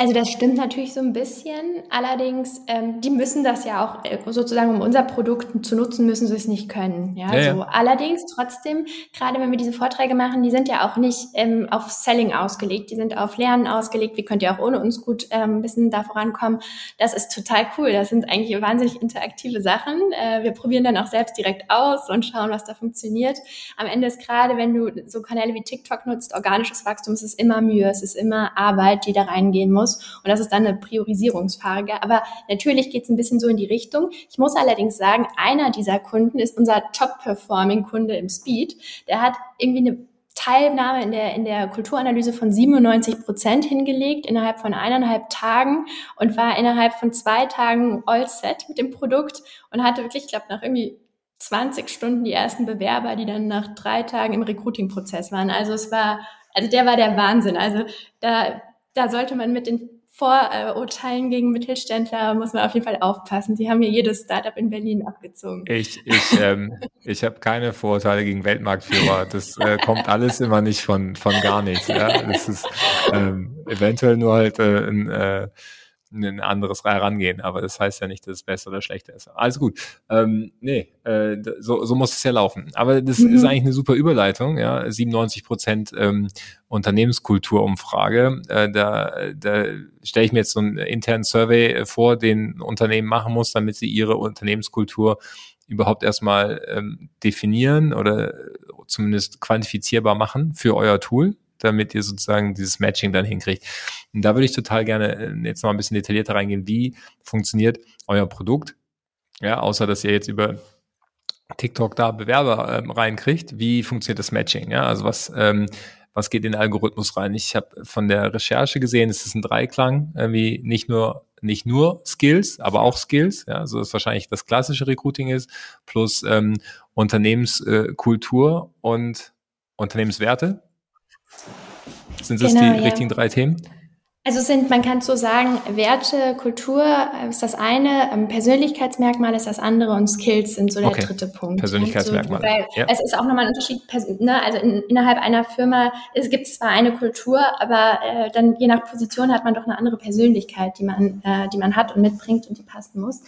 Speaker 2: Also das stimmt natürlich so ein bisschen. Allerdings, ähm, die müssen das ja auch äh, sozusagen, um unser Produkt zu nutzen, müssen sie es nicht können. Ja, ja, so. Allerdings trotzdem, gerade wenn wir diese Vorträge machen, die sind ja auch nicht ähm, auf Selling ausgelegt, die sind auf Lernen ausgelegt. Wie könnt ihr auch ohne uns gut ähm, ein bisschen da vorankommen? Das ist total cool. Das sind eigentlich wahnsinnig interaktive Sachen. Äh, wir probieren dann auch selbst direkt aus und schauen, was da funktioniert. Am Ende ist gerade, wenn du so Kanäle wie TikTok nutzt, organisches Wachstum, es ist immer Mühe, es ist immer Arbeit, die da reingehen muss muss. Und das ist dann eine Priorisierungsfrage. Aber natürlich geht es ein bisschen so in die Richtung. Ich muss allerdings sagen, einer dieser Kunden ist unser Top-Performing-Kunde im Speed. Der hat irgendwie eine Teilnahme in der, in der Kulturanalyse von 97 Prozent hingelegt innerhalb von eineinhalb Tagen und war innerhalb von zwei Tagen all set mit dem Produkt und hatte wirklich, ich glaube, nach irgendwie 20 Stunden die ersten Bewerber, die dann nach drei Tagen im Recruiting-Prozess waren. Also es war, also der war der Wahnsinn. Also da da sollte man mit den Vorurteilen gegen Mittelständler muss man auf jeden Fall aufpassen. Die haben ja jedes Startup in Berlin abgezogen.
Speaker 1: Ich, ich, ähm, ich habe keine Vorurteile gegen Weltmarktführer. Das äh, kommt alles immer nicht von, von gar nichts. Ja? Das ist ähm, eventuell nur halt äh, ein äh, ein anderes herangehen, aber das heißt ja nicht, dass es besser oder schlechter ist. Alles gut. Ähm, nee, äh, so, so muss es ja laufen. Aber das mhm. ist eigentlich eine super Überleitung, ja. 97 Prozent ähm, Unternehmenskulturumfrage. Äh, da da stelle ich mir jetzt so einen internen Survey vor, den Unternehmen machen muss, damit sie ihre Unternehmenskultur überhaupt erstmal ähm, definieren oder zumindest quantifizierbar machen für euer Tool damit ihr sozusagen dieses Matching dann hinkriegt. Und da würde ich total gerne äh, jetzt noch ein bisschen detaillierter reingehen. Wie funktioniert euer Produkt? Ja, außer dass ihr jetzt über TikTok da Bewerber ähm, reinkriegt. Wie funktioniert das Matching? Ja, also was, ähm, was geht in den Algorithmus rein? Ich habe von der Recherche gesehen, es ist ein Dreiklang, irgendwie nicht nur nicht nur Skills, aber auch Skills, ja, so ist wahrscheinlich das klassische Recruiting ist, plus ähm, Unternehmenskultur und Unternehmenswerte. Sind das genau, die ja. richtigen drei Themen?
Speaker 2: Also sind, man kann so sagen, Werte, Kultur ist das eine, ähm, Persönlichkeitsmerkmal ist das andere und Skills sind so der okay. dritte Punkt.
Speaker 1: Persönlichkeitsmerkmal.
Speaker 2: So, ja. Es ist auch nochmal ein Unterschied, ne? also in, innerhalb einer Firma, es gibt zwar eine Kultur, aber äh, dann je nach Position hat man doch eine andere Persönlichkeit, die man, äh, die man hat und mitbringt und die passen muss.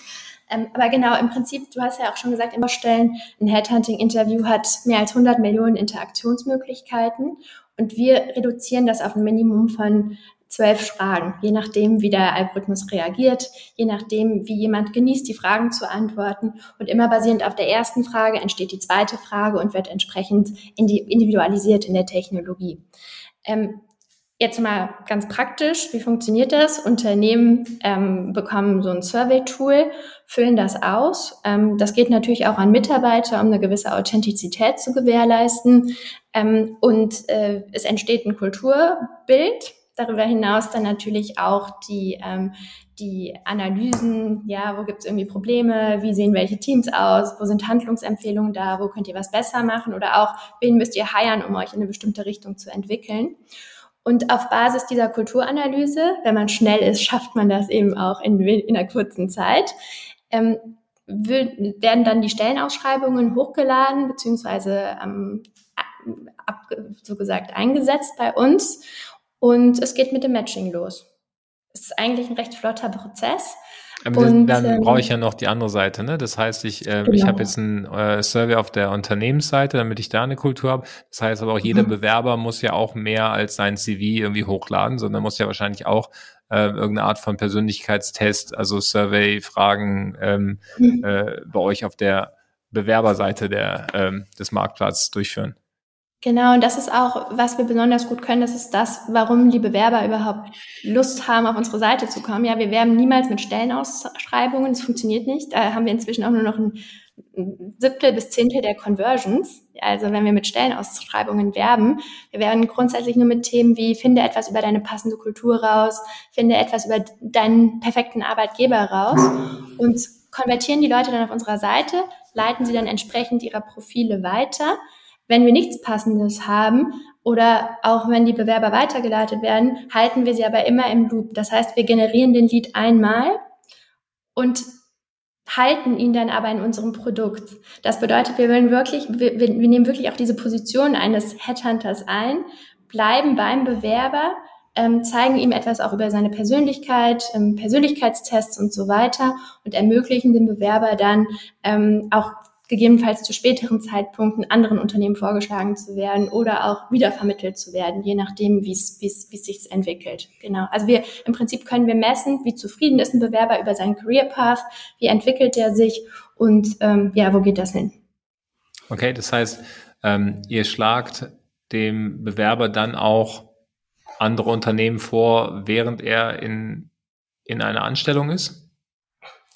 Speaker 2: Ähm, aber genau, im Prinzip, du hast ja auch schon gesagt, immer stellen, ein Headhunting-Interview hat mehr als 100 Millionen Interaktionsmöglichkeiten und wir reduzieren das auf ein Minimum von zwölf Fragen, je nachdem, wie der Algorithmus reagiert, je nachdem, wie jemand genießt, die Fragen zu antworten. Und immer basierend auf der ersten Frage entsteht die zweite Frage und wird entsprechend individualisiert in der Technologie. Ähm, Jetzt mal ganz praktisch, wie funktioniert das? Unternehmen ähm, bekommen so ein Survey-Tool, füllen das aus. Ähm, das geht natürlich auch an Mitarbeiter, um eine gewisse Authentizität zu gewährleisten. Ähm, und äh, es entsteht ein Kulturbild. Darüber hinaus dann natürlich auch die, ähm, die Analysen, ja, wo gibt es irgendwie Probleme, wie sehen welche Teams aus, wo sind Handlungsempfehlungen da, wo könnt ihr was besser machen oder auch, wen müsst ihr heiern, um euch in eine bestimmte Richtung zu entwickeln. Und auf Basis dieser Kulturanalyse, wenn man schnell ist, schafft man das eben auch in, in einer kurzen Zeit, ähm, werden dann die Stellenausschreibungen hochgeladen beziehungsweise ähm, so gesagt eingesetzt bei uns und es geht mit dem Matching los. Es ist eigentlich ein recht flotter Prozess.
Speaker 1: Aber und, dann ähm, brauche ich ja noch die andere Seite, ne? Das heißt, ich, äh, genau. ich habe jetzt ein äh, Survey auf der Unternehmensseite, damit ich da eine Kultur habe. Das heißt aber auch, jeder mhm. Bewerber muss ja auch mehr als sein CV irgendwie hochladen, sondern muss ja wahrscheinlich auch äh, irgendeine Art von Persönlichkeitstest, also Survey, Fragen ähm, mhm. äh, bei euch auf der Bewerberseite der, ähm, des Marktplatzes durchführen.
Speaker 2: Genau, und das ist auch, was wir besonders gut können, das ist das, warum die Bewerber überhaupt Lust haben, auf unsere Seite zu kommen. Ja, wir werben niemals mit Stellenausschreibungen, das funktioniert nicht. Da haben wir inzwischen auch nur noch ein Siebtel bis Zehntel der Conversions. Also wenn wir mit Stellenausschreibungen werben, wir werden grundsätzlich nur mit Themen wie finde etwas über deine passende Kultur raus, finde etwas über deinen perfekten Arbeitgeber raus und konvertieren die Leute dann auf unserer Seite, leiten sie dann entsprechend ihrer Profile weiter wenn wir nichts Passendes haben oder auch wenn die Bewerber weitergeleitet werden, halten wir sie aber immer im Loop. Das heißt, wir generieren den Lead einmal und halten ihn dann aber in unserem Produkt. Das bedeutet, wir wollen wirklich, wir, wir nehmen wirklich auch diese Position eines Headhunters ein, bleiben beim Bewerber, ähm, zeigen ihm etwas auch über seine Persönlichkeit, ähm, Persönlichkeitstests und so weiter und ermöglichen dem Bewerber dann ähm, auch gegebenenfalls zu späteren Zeitpunkten anderen Unternehmen vorgeschlagen zu werden oder auch wiedervermittelt zu werden, je nachdem, wie es, sich entwickelt. Genau. Also wir, im Prinzip können wir messen, wie zufrieden ist ein Bewerber über seinen Career Path, wie entwickelt er sich und ähm, ja, wo geht das hin?
Speaker 1: Okay, das heißt, ähm, ihr schlagt dem Bewerber dann auch andere Unternehmen vor, während er in, in einer Anstellung ist?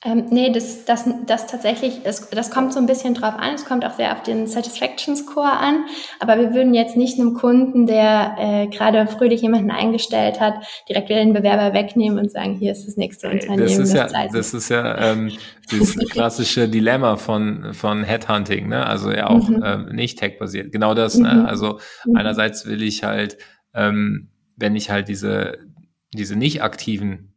Speaker 2: Ähm, nee, das, das, das tatsächlich, das, das kommt so ein bisschen drauf an. Es kommt auch sehr auf den Satisfaction Score an. Aber wir würden jetzt nicht einem Kunden, der äh, gerade fröhlich jemanden eingestellt hat, direkt wieder den Bewerber wegnehmen und sagen, hier ist das nächste Unternehmen.
Speaker 1: Das ist das ja, das ist ja ähm, das klassische Dilemma von, von Headhunting, ne? Also ja auch mhm. ähm, nicht tech-basiert. Genau das, ne? Mhm. Also mhm. einerseits will ich halt, ähm, wenn ich halt diese, diese nicht aktiven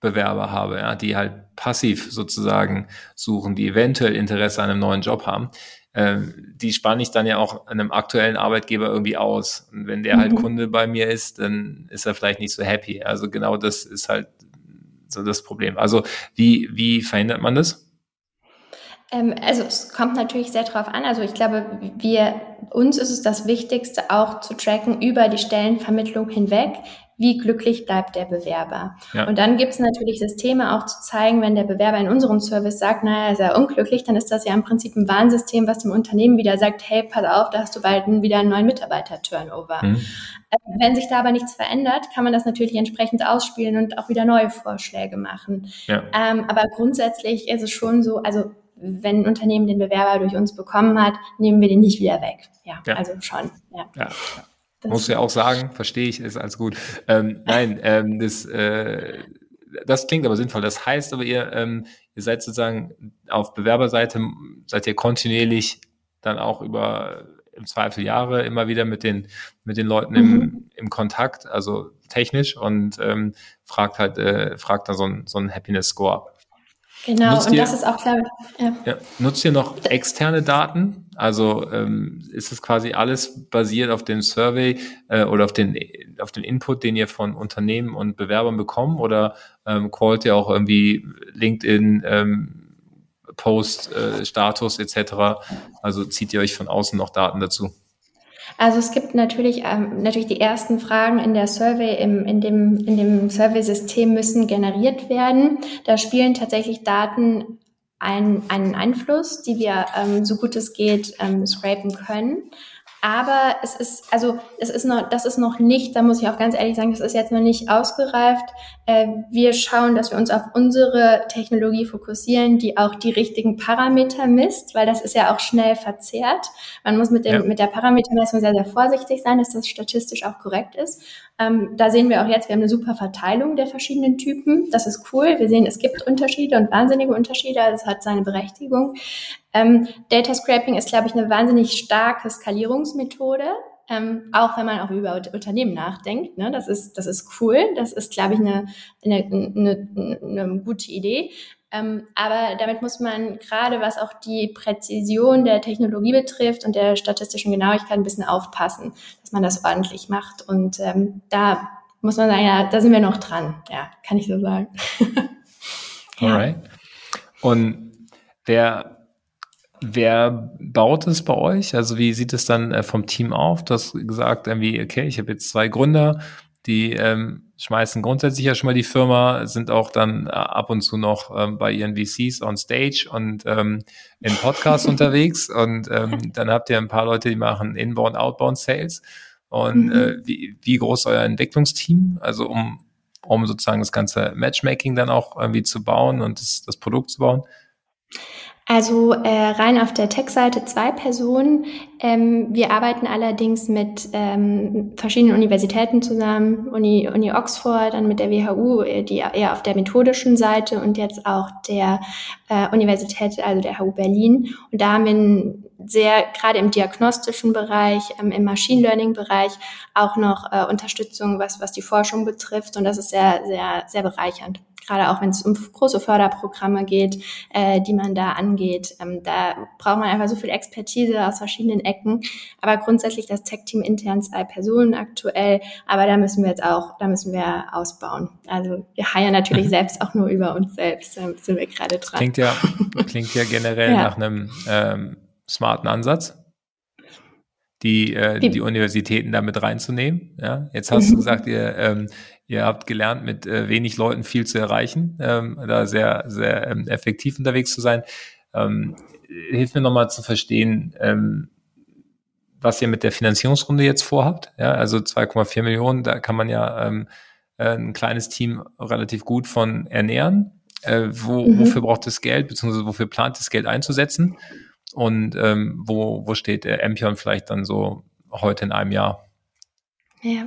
Speaker 1: Bewerber habe, ja, die halt passiv sozusagen suchen, die eventuell Interesse an einem neuen Job haben, ähm, die spanne ich dann ja auch einem aktuellen Arbeitgeber irgendwie aus. Und wenn der halt mhm. halt Kunde bei mir ist, dann ist er vielleicht nicht so happy. Also genau das ist halt so das Problem. Also wie, wie verhindert man das?
Speaker 2: Ähm, also es kommt natürlich sehr drauf an. Also ich glaube, wir, uns ist es das Wichtigste auch zu tracken über die Stellenvermittlung hinweg wie glücklich bleibt der Bewerber. Ja. Und dann gibt es natürlich das Thema auch zu zeigen, wenn der Bewerber in unserem Service sagt, naja, ist er unglücklich, dann ist das ja im Prinzip ein Warnsystem, was dem Unternehmen wieder sagt, hey, pass auf, da hast du bald wieder einen neuen Mitarbeiter-Turnover. Mhm. Äh, wenn sich da aber nichts verändert, kann man das natürlich entsprechend ausspielen und auch wieder neue Vorschläge machen. Ja. Ähm, aber grundsätzlich ist es schon so, also wenn ein Unternehmen den Bewerber durch uns bekommen hat, nehmen wir den nicht wieder weg. Ja, ja. also schon. Ja. ja.
Speaker 1: Das Muss ja auch sagen, verstehe ich, ist alles gut. Ähm, nein, ähm, das, äh, das klingt aber sinnvoll. Das heißt aber, ihr, ähm, ihr seid sozusagen auf Bewerberseite, seid ihr kontinuierlich dann auch über im Zweifel Jahre immer wieder mit den, mit den Leuten im, mhm. im Kontakt, also technisch und ähm, fragt halt, äh, fragt dann so ein, so ein Happiness Score ab.
Speaker 2: Genau, nutzt und ihr, das ist auch klar.
Speaker 1: Ja. Ja, nutzt ihr noch externe Daten? Also ähm, ist es quasi alles basiert auf dem Survey äh, oder auf den, auf den Input, den ihr von Unternehmen und Bewerbern bekommt? Oder ähm, callt ihr auch irgendwie LinkedIn, ähm, Post, äh, Status etc.? Also zieht ihr euch von außen noch Daten dazu?
Speaker 2: Also es gibt natürlich, ähm, natürlich die ersten Fragen in der Survey, im, in dem, in dem Survey-System müssen generiert werden. Da spielen tatsächlich Daten ein, einen Einfluss, die wir ähm, so gut es geht ähm, scrapen können. Aber es ist, also es ist noch, das ist noch nicht, da muss ich auch ganz ehrlich sagen, das ist jetzt noch nicht ausgereift. Äh, wir schauen, dass wir uns auf unsere Technologie fokussieren, die auch die richtigen Parameter misst, weil das ist ja auch schnell verzerrt. Man muss mit, dem, ja. mit der Parametermessung sehr, sehr vorsichtig sein, dass das statistisch auch korrekt ist. Ähm, da sehen wir auch jetzt, wir haben eine super Verteilung der verschiedenen Typen. Das ist cool. Wir sehen, es gibt Unterschiede und wahnsinnige Unterschiede. Das hat seine Berechtigung. Ähm, Data Scraping ist, glaube ich, eine wahnsinnig starke Skalierungsmethode. Ähm, auch wenn man auch über Unternehmen nachdenkt. Ne? Das, ist, das ist cool. Das ist, glaube ich, eine, eine, eine, eine gute Idee. Ähm, aber damit muss man gerade, was auch die Präzision der Technologie betrifft und der statistischen Genauigkeit ein bisschen aufpassen, dass man das ordentlich macht. Und ähm, da muss man sagen, ja, da sind wir noch dran. Ja, kann ich so sagen.
Speaker 1: Alright. Und wer Wer baut es bei euch? Also wie sieht es dann äh, vom Team auf? Du hast gesagt, irgendwie, okay, ich habe jetzt zwei Gründer, Die ähm, schmeißen grundsätzlich ja schon mal die Firma, sind auch dann äh, ab und zu noch ähm, bei ihren VCs on Stage und ähm, in Podcasts unterwegs. Und ähm, dann habt ihr ein paar Leute, die machen Inbound, Outbound Sales. Und mhm. äh, wie, wie groß ist euer Entwicklungsteam? Also um, um sozusagen das ganze Matchmaking dann auch irgendwie zu bauen und das, das Produkt zu bauen?
Speaker 2: Also äh, rein auf der Tech-Seite zwei Personen. Ähm, wir arbeiten allerdings mit ähm, verschiedenen Universitäten zusammen, Uni, Uni Oxford, dann mit der WHU, äh, die eher auf der methodischen Seite und jetzt auch der äh, Universität, also der HU Berlin. Und da haben wir ein sehr, gerade im diagnostischen Bereich, ähm, im Machine Learning Bereich auch noch äh, Unterstützung, was, was die Forschung betrifft. Und das ist sehr, sehr, sehr bereichernd gerade auch wenn es um große Förderprogramme geht, äh, die man da angeht. Ähm, da braucht man einfach so viel Expertise aus verschiedenen Ecken. Aber grundsätzlich das Tech-Team intern zwei Personen aktuell, aber da müssen wir jetzt auch, da müssen wir ausbauen. Also wir heiern natürlich selbst auch nur über uns selbst, da sind wir gerade dran.
Speaker 1: Klingt ja, klingt ja generell ja. nach einem ähm, smarten Ansatz die, äh, die Universitäten damit reinzunehmen. Ja, jetzt hast du mhm. gesagt, ihr, ähm, ihr habt gelernt, mit äh, wenig Leuten viel zu erreichen, ähm, da sehr, sehr ähm, effektiv unterwegs zu sein. Ähm, hilf mir nochmal zu verstehen, ähm, was ihr mit der Finanzierungsrunde jetzt vorhabt. Ja, also 2,4 Millionen, da kann man ja ähm, äh, ein kleines Team relativ gut von ernähren. Äh, wo, mhm. Wofür braucht es Geld, beziehungsweise wofür plant es Geld einzusetzen? Und ähm, wo, wo steht der Ampion vielleicht dann so heute in einem Jahr?
Speaker 2: Ja,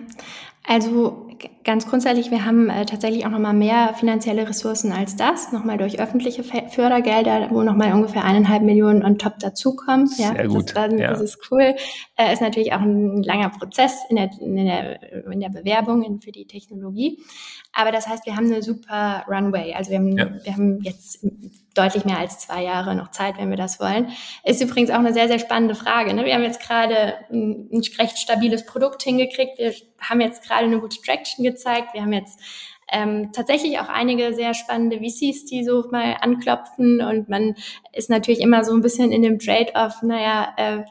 Speaker 2: also ganz grundsätzlich, wir haben äh, tatsächlich auch nochmal mehr finanzielle Ressourcen als das, nochmal durch öffentliche Fördergelder, wo nochmal ungefähr eineinhalb Millionen on top dazukommen.
Speaker 1: Ja, Sehr gut.
Speaker 2: Das, ja. das ist cool. Äh, ist natürlich auch ein langer Prozess in der, in der, in der Bewerbung für die Technologie. Aber das heißt, wir haben eine super Runway. Also wir haben, ja. wir haben jetzt deutlich mehr als zwei Jahre noch Zeit, wenn wir das wollen. Ist übrigens auch eine sehr, sehr spannende Frage. Ne? Wir haben jetzt gerade ein, ein recht stabiles Produkt hingekriegt. Wir haben jetzt gerade eine gute Traction gezeigt. Wir haben jetzt ähm, tatsächlich auch einige sehr spannende VCs, die so mal anklopfen und man ist natürlich immer so ein bisschen in dem Trade-off, naja, äh,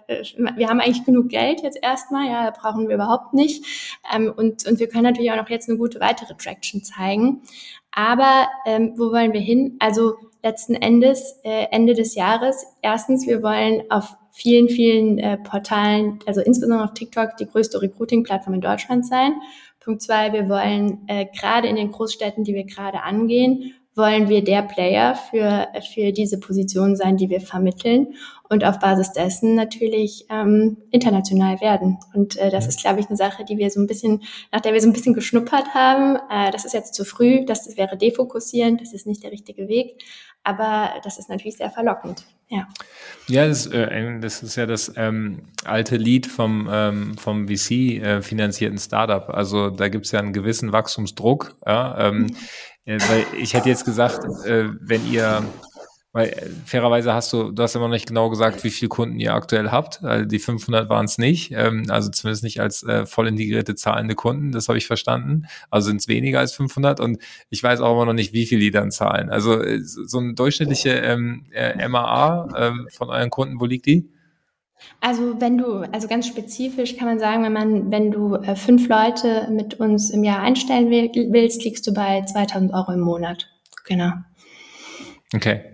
Speaker 2: wir haben eigentlich genug Geld jetzt erstmal, ja, brauchen wir überhaupt nicht ähm, und, und wir können natürlich auch noch jetzt eine gute weitere Traction zeigen. Aber ähm, wo wollen wir hin? Also letzten Endes äh, Ende des Jahres. Erstens, wir wollen auf vielen, vielen äh, Portalen, also insbesondere auf TikTok, die größte Recruiting-Plattform in Deutschland sein. Punkt zwei, wir wollen äh, gerade in den Großstädten, die wir gerade angehen, wollen wir der Player für, für diese Position sein, die wir vermitteln und auf Basis dessen natürlich ähm, international werden. Und äh, das ist, glaube ich, eine Sache, die wir so ein bisschen, nach der wir so ein bisschen geschnuppert haben. Äh, das ist jetzt zu früh, das wäre defokussierend, das ist nicht der richtige Weg. Aber das ist natürlich sehr verlockend. Ja,
Speaker 1: ja das, äh, das ist ja das ähm, alte Lied vom, ähm, vom VC-finanzierten äh, Startup. Also da gibt es ja einen gewissen Wachstumsdruck. Ja, ähm, mhm. äh, weil ich hätte jetzt gesagt, äh, wenn ihr weil äh, fairerweise hast du, du hast immer noch nicht genau gesagt, wie viele Kunden ihr aktuell habt. Also die 500 waren es nicht, ähm, also zumindest nicht als äh, voll integrierte zahlende Kunden. Das habe ich verstanden. Also sind es weniger als 500 und ich weiß auch immer noch nicht, wie viel die dann zahlen. Also äh, so eine durchschnittliche ähm, äh, MAA ähm, von euren Kunden, wo liegt die?
Speaker 2: Also wenn du, also ganz spezifisch kann man sagen, wenn man, wenn du äh, fünf Leute mit uns im Jahr einstellen willst, liegst du bei 2000 Euro im Monat. Genau.
Speaker 1: Okay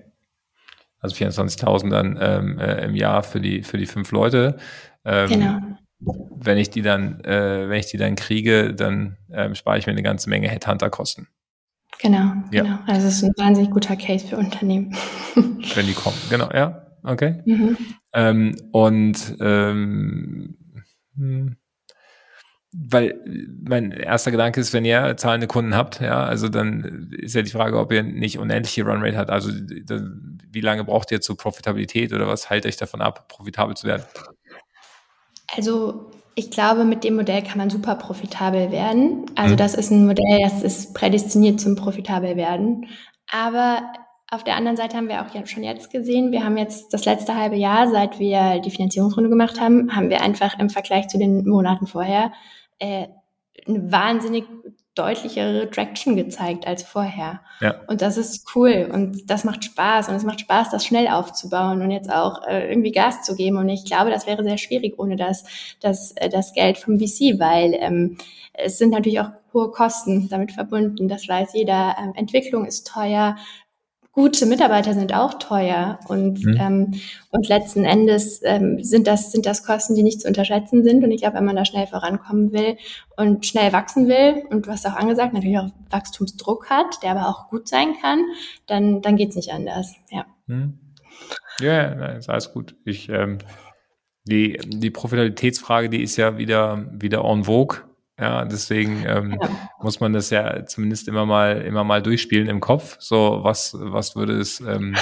Speaker 1: also 24.000 dann ähm, äh, im Jahr für die für die fünf Leute. Ähm, genau. Wenn ich die dann, äh, wenn ich die dann kriege, dann ähm, spare ich mir eine ganze Menge Headhunter-Kosten.
Speaker 2: Genau, ja. genau. Also es ist ein wahnsinnig guter Case für Unternehmen.
Speaker 1: wenn die kommen, genau, ja, okay. Mhm. Ähm, und ähm, hm weil mein erster Gedanke ist, wenn ihr zahlende Kunden habt, ja, also dann ist ja die Frage, ob ihr nicht unendliche Runrate habt. Also wie lange braucht ihr zur Profitabilität oder was hält euch davon ab, profitabel zu werden?
Speaker 2: Also ich glaube, mit dem Modell kann man super profitabel werden. Also mhm. das ist ein Modell, das ist prädestiniert zum profitabel werden. Aber auf der anderen Seite haben wir auch schon jetzt gesehen, wir haben jetzt das letzte halbe Jahr, seit wir die Finanzierungsrunde gemacht haben, haben wir einfach im Vergleich zu den Monaten vorher äh, eine wahnsinnig deutlichere Traction gezeigt als vorher.
Speaker 1: Ja.
Speaker 2: Und das ist cool und das macht Spaß und es macht Spaß, das schnell aufzubauen und jetzt auch äh, irgendwie Gas zu geben. Und ich glaube, das wäre sehr schwierig ohne das, das, äh, das Geld vom VC, weil ähm, es sind natürlich auch hohe Kosten damit verbunden. Das weiß jeder. Ähm, Entwicklung ist teuer, gute Mitarbeiter sind auch teuer und, mhm. ähm, und letzten Endes ähm, sind, das, sind das Kosten, die nicht zu unterschätzen sind. Und ich glaube, wenn man da schnell vorankommen will und schnell wachsen will und du hast auch angesagt, natürlich auch Wachstumsdruck hat, der aber auch gut sein kann, dann, dann geht's nicht anders. Ja,
Speaker 1: mhm. ja ist alles gut. Ich, ähm, die, die Profitabilitätsfrage, die ist ja wieder, wieder en vogue ja, deswegen ähm, ja. muss man das ja zumindest immer mal, immer mal durchspielen im Kopf. So, was, was würde es ähm,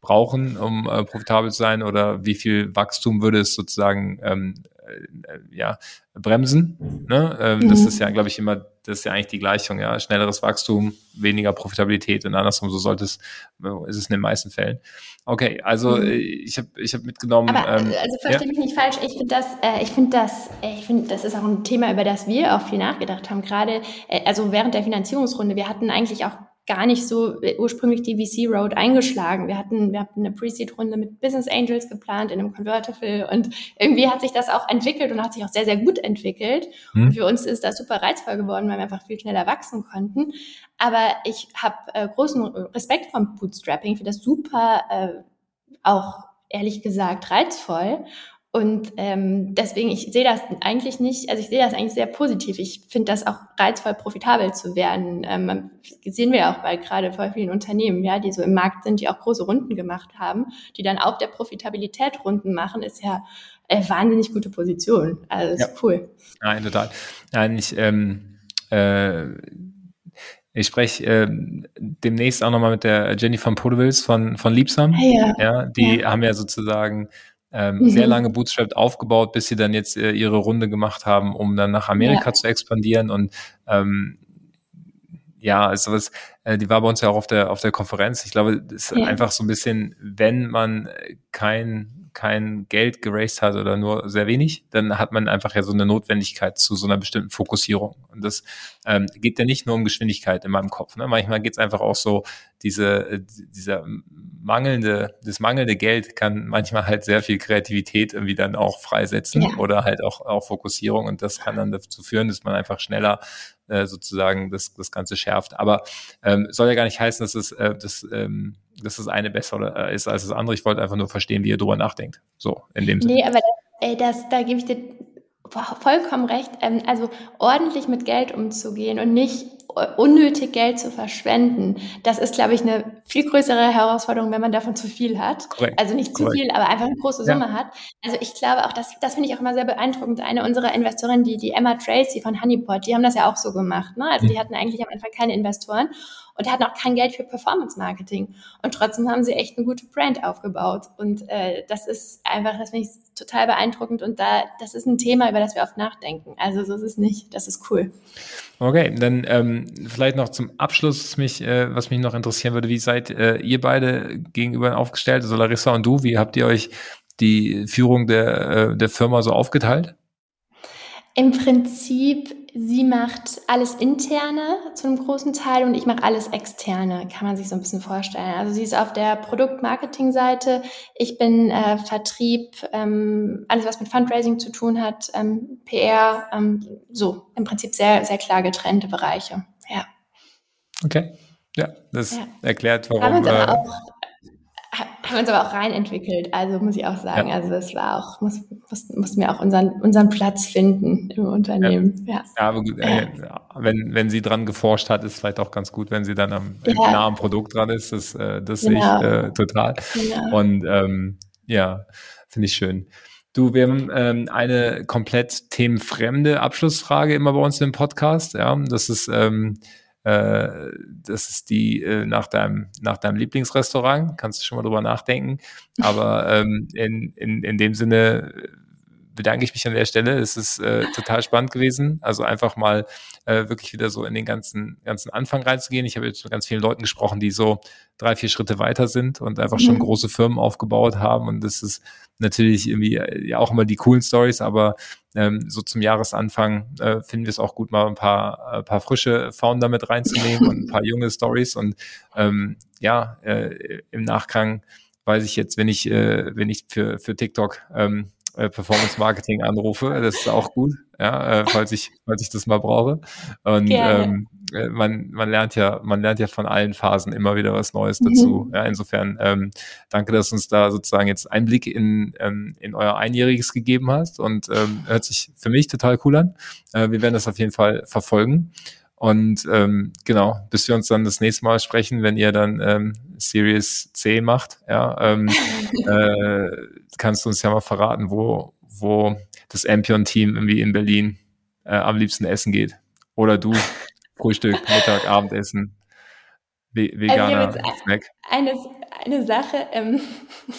Speaker 1: brauchen, um äh, profitabel zu sein oder wie viel Wachstum würde es sozusagen ähm, äh, ja, bremsen. Ne? Ähm, mhm. Das ist ja, glaube ich, immer, das ist ja eigentlich die Gleichung, ja. Schnelleres Wachstum, weniger Profitabilität und andersrum, so sollte es, äh, ist es in den meisten Fällen. Okay, also mhm. Äh, ich habe ich hab mitgenommen.
Speaker 2: Aber, ähm, also verstehe ja. mich nicht falsch, ich finde das, äh, ich finde das, ich finde, das ist auch ein Thema, über das wir auch viel nachgedacht haben. Gerade, äh, also während der Finanzierungsrunde, wir hatten eigentlich auch gar nicht so äh, ursprünglich die VC Road eingeschlagen. Wir hatten, wir hatten eine Pre-Seed-Runde mit Business Angels geplant in einem Convertible und irgendwie hat sich das auch entwickelt und hat sich auch sehr, sehr gut entwickelt. Hm. Und für uns ist das super reizvoll geworden, weil wir einfach viel schneller wachsen konnten. Aber ich habe äh, großen Respekt vom Bootstrapping, für das super äh, auch ehrlich gesagt reizvoll. Und ähm, deswegen, ich sehe das eigentlich nicht, also ich sehe das eigentlich sehr positiv. Ich finde das auch reizvoll, profitabel zu werden. Ähm, sehen wir auch bei gerade voll vielen Unternehmen, ja, die so im Markt sind, die auch große Runden gemacht haben, die dann auf der Profitabilität Runden machen, ist ja äh, wahnsinnig gute Position. Also ist ja. cool.
Speaker 1: Nein, total. Nein, ich, ähm, äh, ich spreche äh, demnächst auch nochmal mit der Jennifer Podewils von, von Liebsam. Ja, ja die ja. haben ja sozusagen ähm, mhm. sehr lange Bootstrapped aufgebaut, bis sie dann jetzt äh, ihre Runde gemacht haben, um dann nach Amerika ja. zu expandieren und ähm, ja, also was, äh, die war bei uns ja auch auf der auf der Konferenz. Ich glaube, es ist ja. einfach so ein bisschen, wenn man kein kein Geld geraced hat oder nur sehr wenig, dann hat man einfach ja so eine Notwendigkeit zu so einer bestimmten Fokussierung. Und das ähm, geht ja nicht nur um Geschwindigkeit in meinem Kopf. Ne? Manchmal geht es einfach auch so, diese, äh, dieser mangelnde, das mangelnde Geld kann manchmal halt sehr viel Kreativität irgendwie dann auch freisetzen ja. oder halt auch, auch Fokussierung und das kann dann dazu führen, dass man einfach schneller äh, sozusagen das, das Ganze schärft. Aber ähm, soll ja gar nicht heißen, dass es, äh, dass, ähm, dass das eine besser äh, ist als das andere. Ich wollte einfach nur verstehen, wie ihr drüber nachdenkt. So, in dem Sinne.
Speaker 2: Nee, aber das, das, da gebe ich dir vollkommen recht. Ähm, also ordentlich mit Geld umzugehen und nicht unnötig Geld zu verschwenden, das ist, glaube ich, eine viel größere Herausforderung, wenn man davon zu viel hat. Korrekt. Also nicht zu Korrekt. viel, aber einfach eine große Summe ja. hat. Also ich glaube auch, das, das finde ich auch immer sehr beeindruckend. Eine unserer Investorinnen, die, die Emma Tracy von Honeypot, die haben das ja auch so gemacht. Ne? Also die mhm. hatten eigentlich am Anfang keine Investoren und hatten auch kein Geld für Performance Marketing. Und trotzdem haben sie echt eine gute Brand aufgebaut. Und äh, das ist einfach, das finde ich total beeindruckend. Und da, das ist ein Thema, über das wir oft nachdenken. Also so ist es nicht. Das ist cool.
Speaker 1: Okay, dann ähm, vielleicht noch zum Abschluss, was mich, äh, was mich noch interessieren würde, wie seid äh, ihr beide gegenüber aufgestellt, also Larissa und du, wie habt ihr euch die Führung der, äh, der Firma so aufgeteilt?
Speaker 2: Im Prinzip, sie macht alles interne zu einem großen Teil und ich mache alles externe, kann man sich so ein bisschen vorstellen. Also sie ist auf der Produktmarketing-Seite, ich bin äh, Vertrieb, ähm, alles was mit Fundraising zu tun hat, ähm, PR, ähm, so im Prinzip sehr, sehr klar getrennte Bereiche. Ja.
Speaker 1: Okay. Ja, das ja. erklärt, warum. Äh, auch,
Speaker 2: haben uns aber auch rein entwickelt, also muss ich auch sagen. Ja. Also es war auch, muss, muss, mussten wir auch unseren, unseren Platz finden im Unternehmen. Ja, ja.
Speaker 1: ja aber gut, äh, wenn, wenn sie dran geforscht hat, ist vielleicht auch ganz gut, wenn sie dann am nah am Produkt dran ist. Das, äh, das genau. sehe ich genau. äh, total. Genau. Und ähm, ja, finde ich schön. Du, wir haben ähm, eine komplett themenfremde Abschlussfrage immer bei uns im Podcast. Ja, das ist ähm, äh, das ist die äh, nach deinem, nach deinem Lieblingsrestaurant. Kannst du schon mal drüber nachdenken. Aber ähm, in, in, in dem Sinne, bedanke ich mich an der Stelle. Es ist äh, total spannend gewesen. Also einfach mal äh, wirklich wieder so in den ganzen, ganzen Anfang reinzugehen. Ich habe jetzt mit ganz vielen Leuten gesprochen, die so drei, vier Schritte weiter sind und einfach schon mhm. große Firmen aufgebaut haben. Und das ist natürlich irgendwie äh, ja auch immer die coolen Stories, aber ähm, so zum Jahresanfang äh, finden wir es auch gut, mal ein paar, äh, paar frische Founder mit reinzunehmen und ein paar junge Stories. Und ähm, ja, äh, im Nachgang weiß ich jetzt, wenn ich, äh, wenn ich für, für TikTok ähm, äh, Performance Marketing anrufe. Das ist auch gut, ja, äh, falls ich, falls ich das mal brauche. Und ähm, äh, man, man lernt ja, man lernt ja von allen Phasen immer wieder was Neues mhm. dazu. Ja, insofern ähm, danke, dass du uns da sozusagen jetzt Einblick in, ähm, in euer Einjähriges gegeben hast und ähm, hört sich für mich total cool an. Äh, wir werden das auf jeden Fall verfolgen. Und ähm, genau, bis wir uns dann das nächste Mal sprechen, wenn ihr dann ähm, Series C macht, ja, ähm, äh, kannst du uns ja mal verraten, wo, wo das Ampion-Team irgendwie in Berlin äh, am liebsten essen geht. Oder du, Frühstück, Mittag, Abendessen, veganer also Snack.
Speaker 2: Eine, eine Sache, ähm,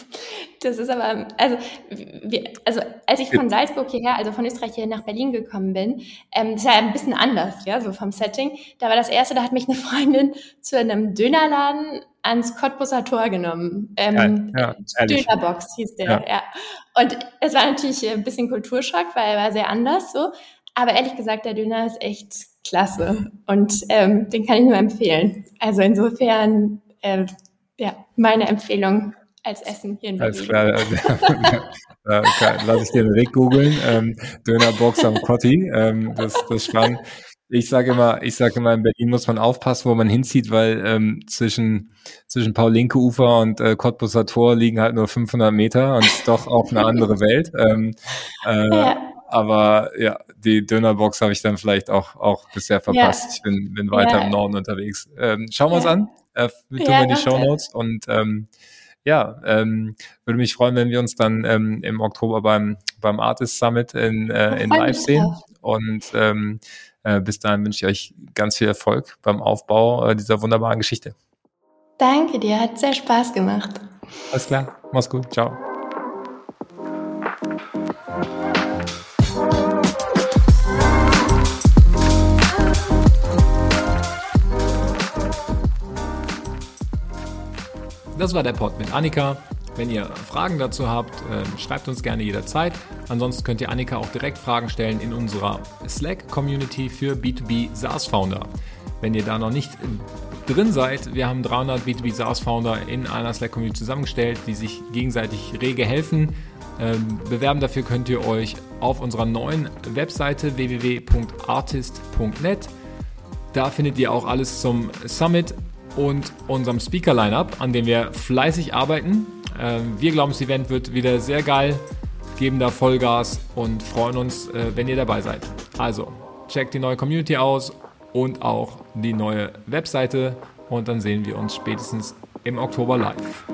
Speaker 2: das ist aber, also, wir, also als ich von Salzburg hierher, also von Österreich hier nach Berlin gekommen bin, ähm, das ist ja ein bisschen anders, ja, so vom Setting. Da war das erste, da hat mich eine Freundin zu einem Dönerladen ans Cottbusser Tor genommen. Ähm, ja, ja, Dönerbox hieß der, ja. ja. Und es war natürlich ein bisschen Kulturschock, weil er war sehr anders so. Aber ehrlich gesagt, der Döner ist echt klasse und ähm, den kann ich nur empfehlen. Also insofern, äh, ja, meine Empfehlung als Essen hier in Berlin. Alles klar,
Speaker 1: da lasse ich den Weg googeln. Ähm, Dönerbox am Cotti, ähm, das, das ist spannend. Ich sage immer, ich sage immer, in Berlin muss man aufpassen, wo man hinzieht, weil ähm, zwischen zwischen Paul-Linke-Ufer und äh, Cottbusser Tor liegen halt nur 500 Meter und ist doch auch eine andere Welt. Ähm, äh, ja. Aber ja, die Dönerbox habe ich dann vielleicht auch auch bisher verpasst. Ja. Ich bin, bin weiter ja. im Norden unterwegs. Ähm, schauen wir uns an. Äh, tun wir die Show Notes und ähm, ja, ähm, würde mich freuen, wenn wir uns dann ähm, im Oktober beim, beim Artist Summit in, äh, in Live sehen. Und ähm, äh, bis dahin wünsche ich euch ganz viel Erfolg beim Aufbau äh, dieser wunderbaren Geschichte.
Speaker 2: Danke dir, hat sehr Spaß gemacht.
Speaker 1: Alles klar, mach's gut, ciao. Das war der Pod mit Annika. Wenn ihr Fragen dazu habt, ähm, schreibt uns gerne jederzeit. Ansonsten könnt ihr Annika auch direkt Fragen stellen in unserer Slack-Community für B2B SaaS-Founder. Wenn ihr da noch nicht drin seid, wir haben 300 B2B SaaS-Founder in einer Slack-Community zusammengestellt, die sich gegenseitig rege helfen. Ähm, bewerben dafür könnt ihr euch auf unserer neuen Webseite www.artist.net. Da findet ihr auch alles zum Summit und unserem Speaker-Lineup, an dem wir fleißig arbeiten. Ähm, wir glauben, das Event wird wieder sehr geil, geben da Vollgas und freuen uns, äh, wenn ihr dabei seid. Also, checkt die neue Community aus und auch die neue Webseite und dann sehen wir uns spätestens im Oktober live.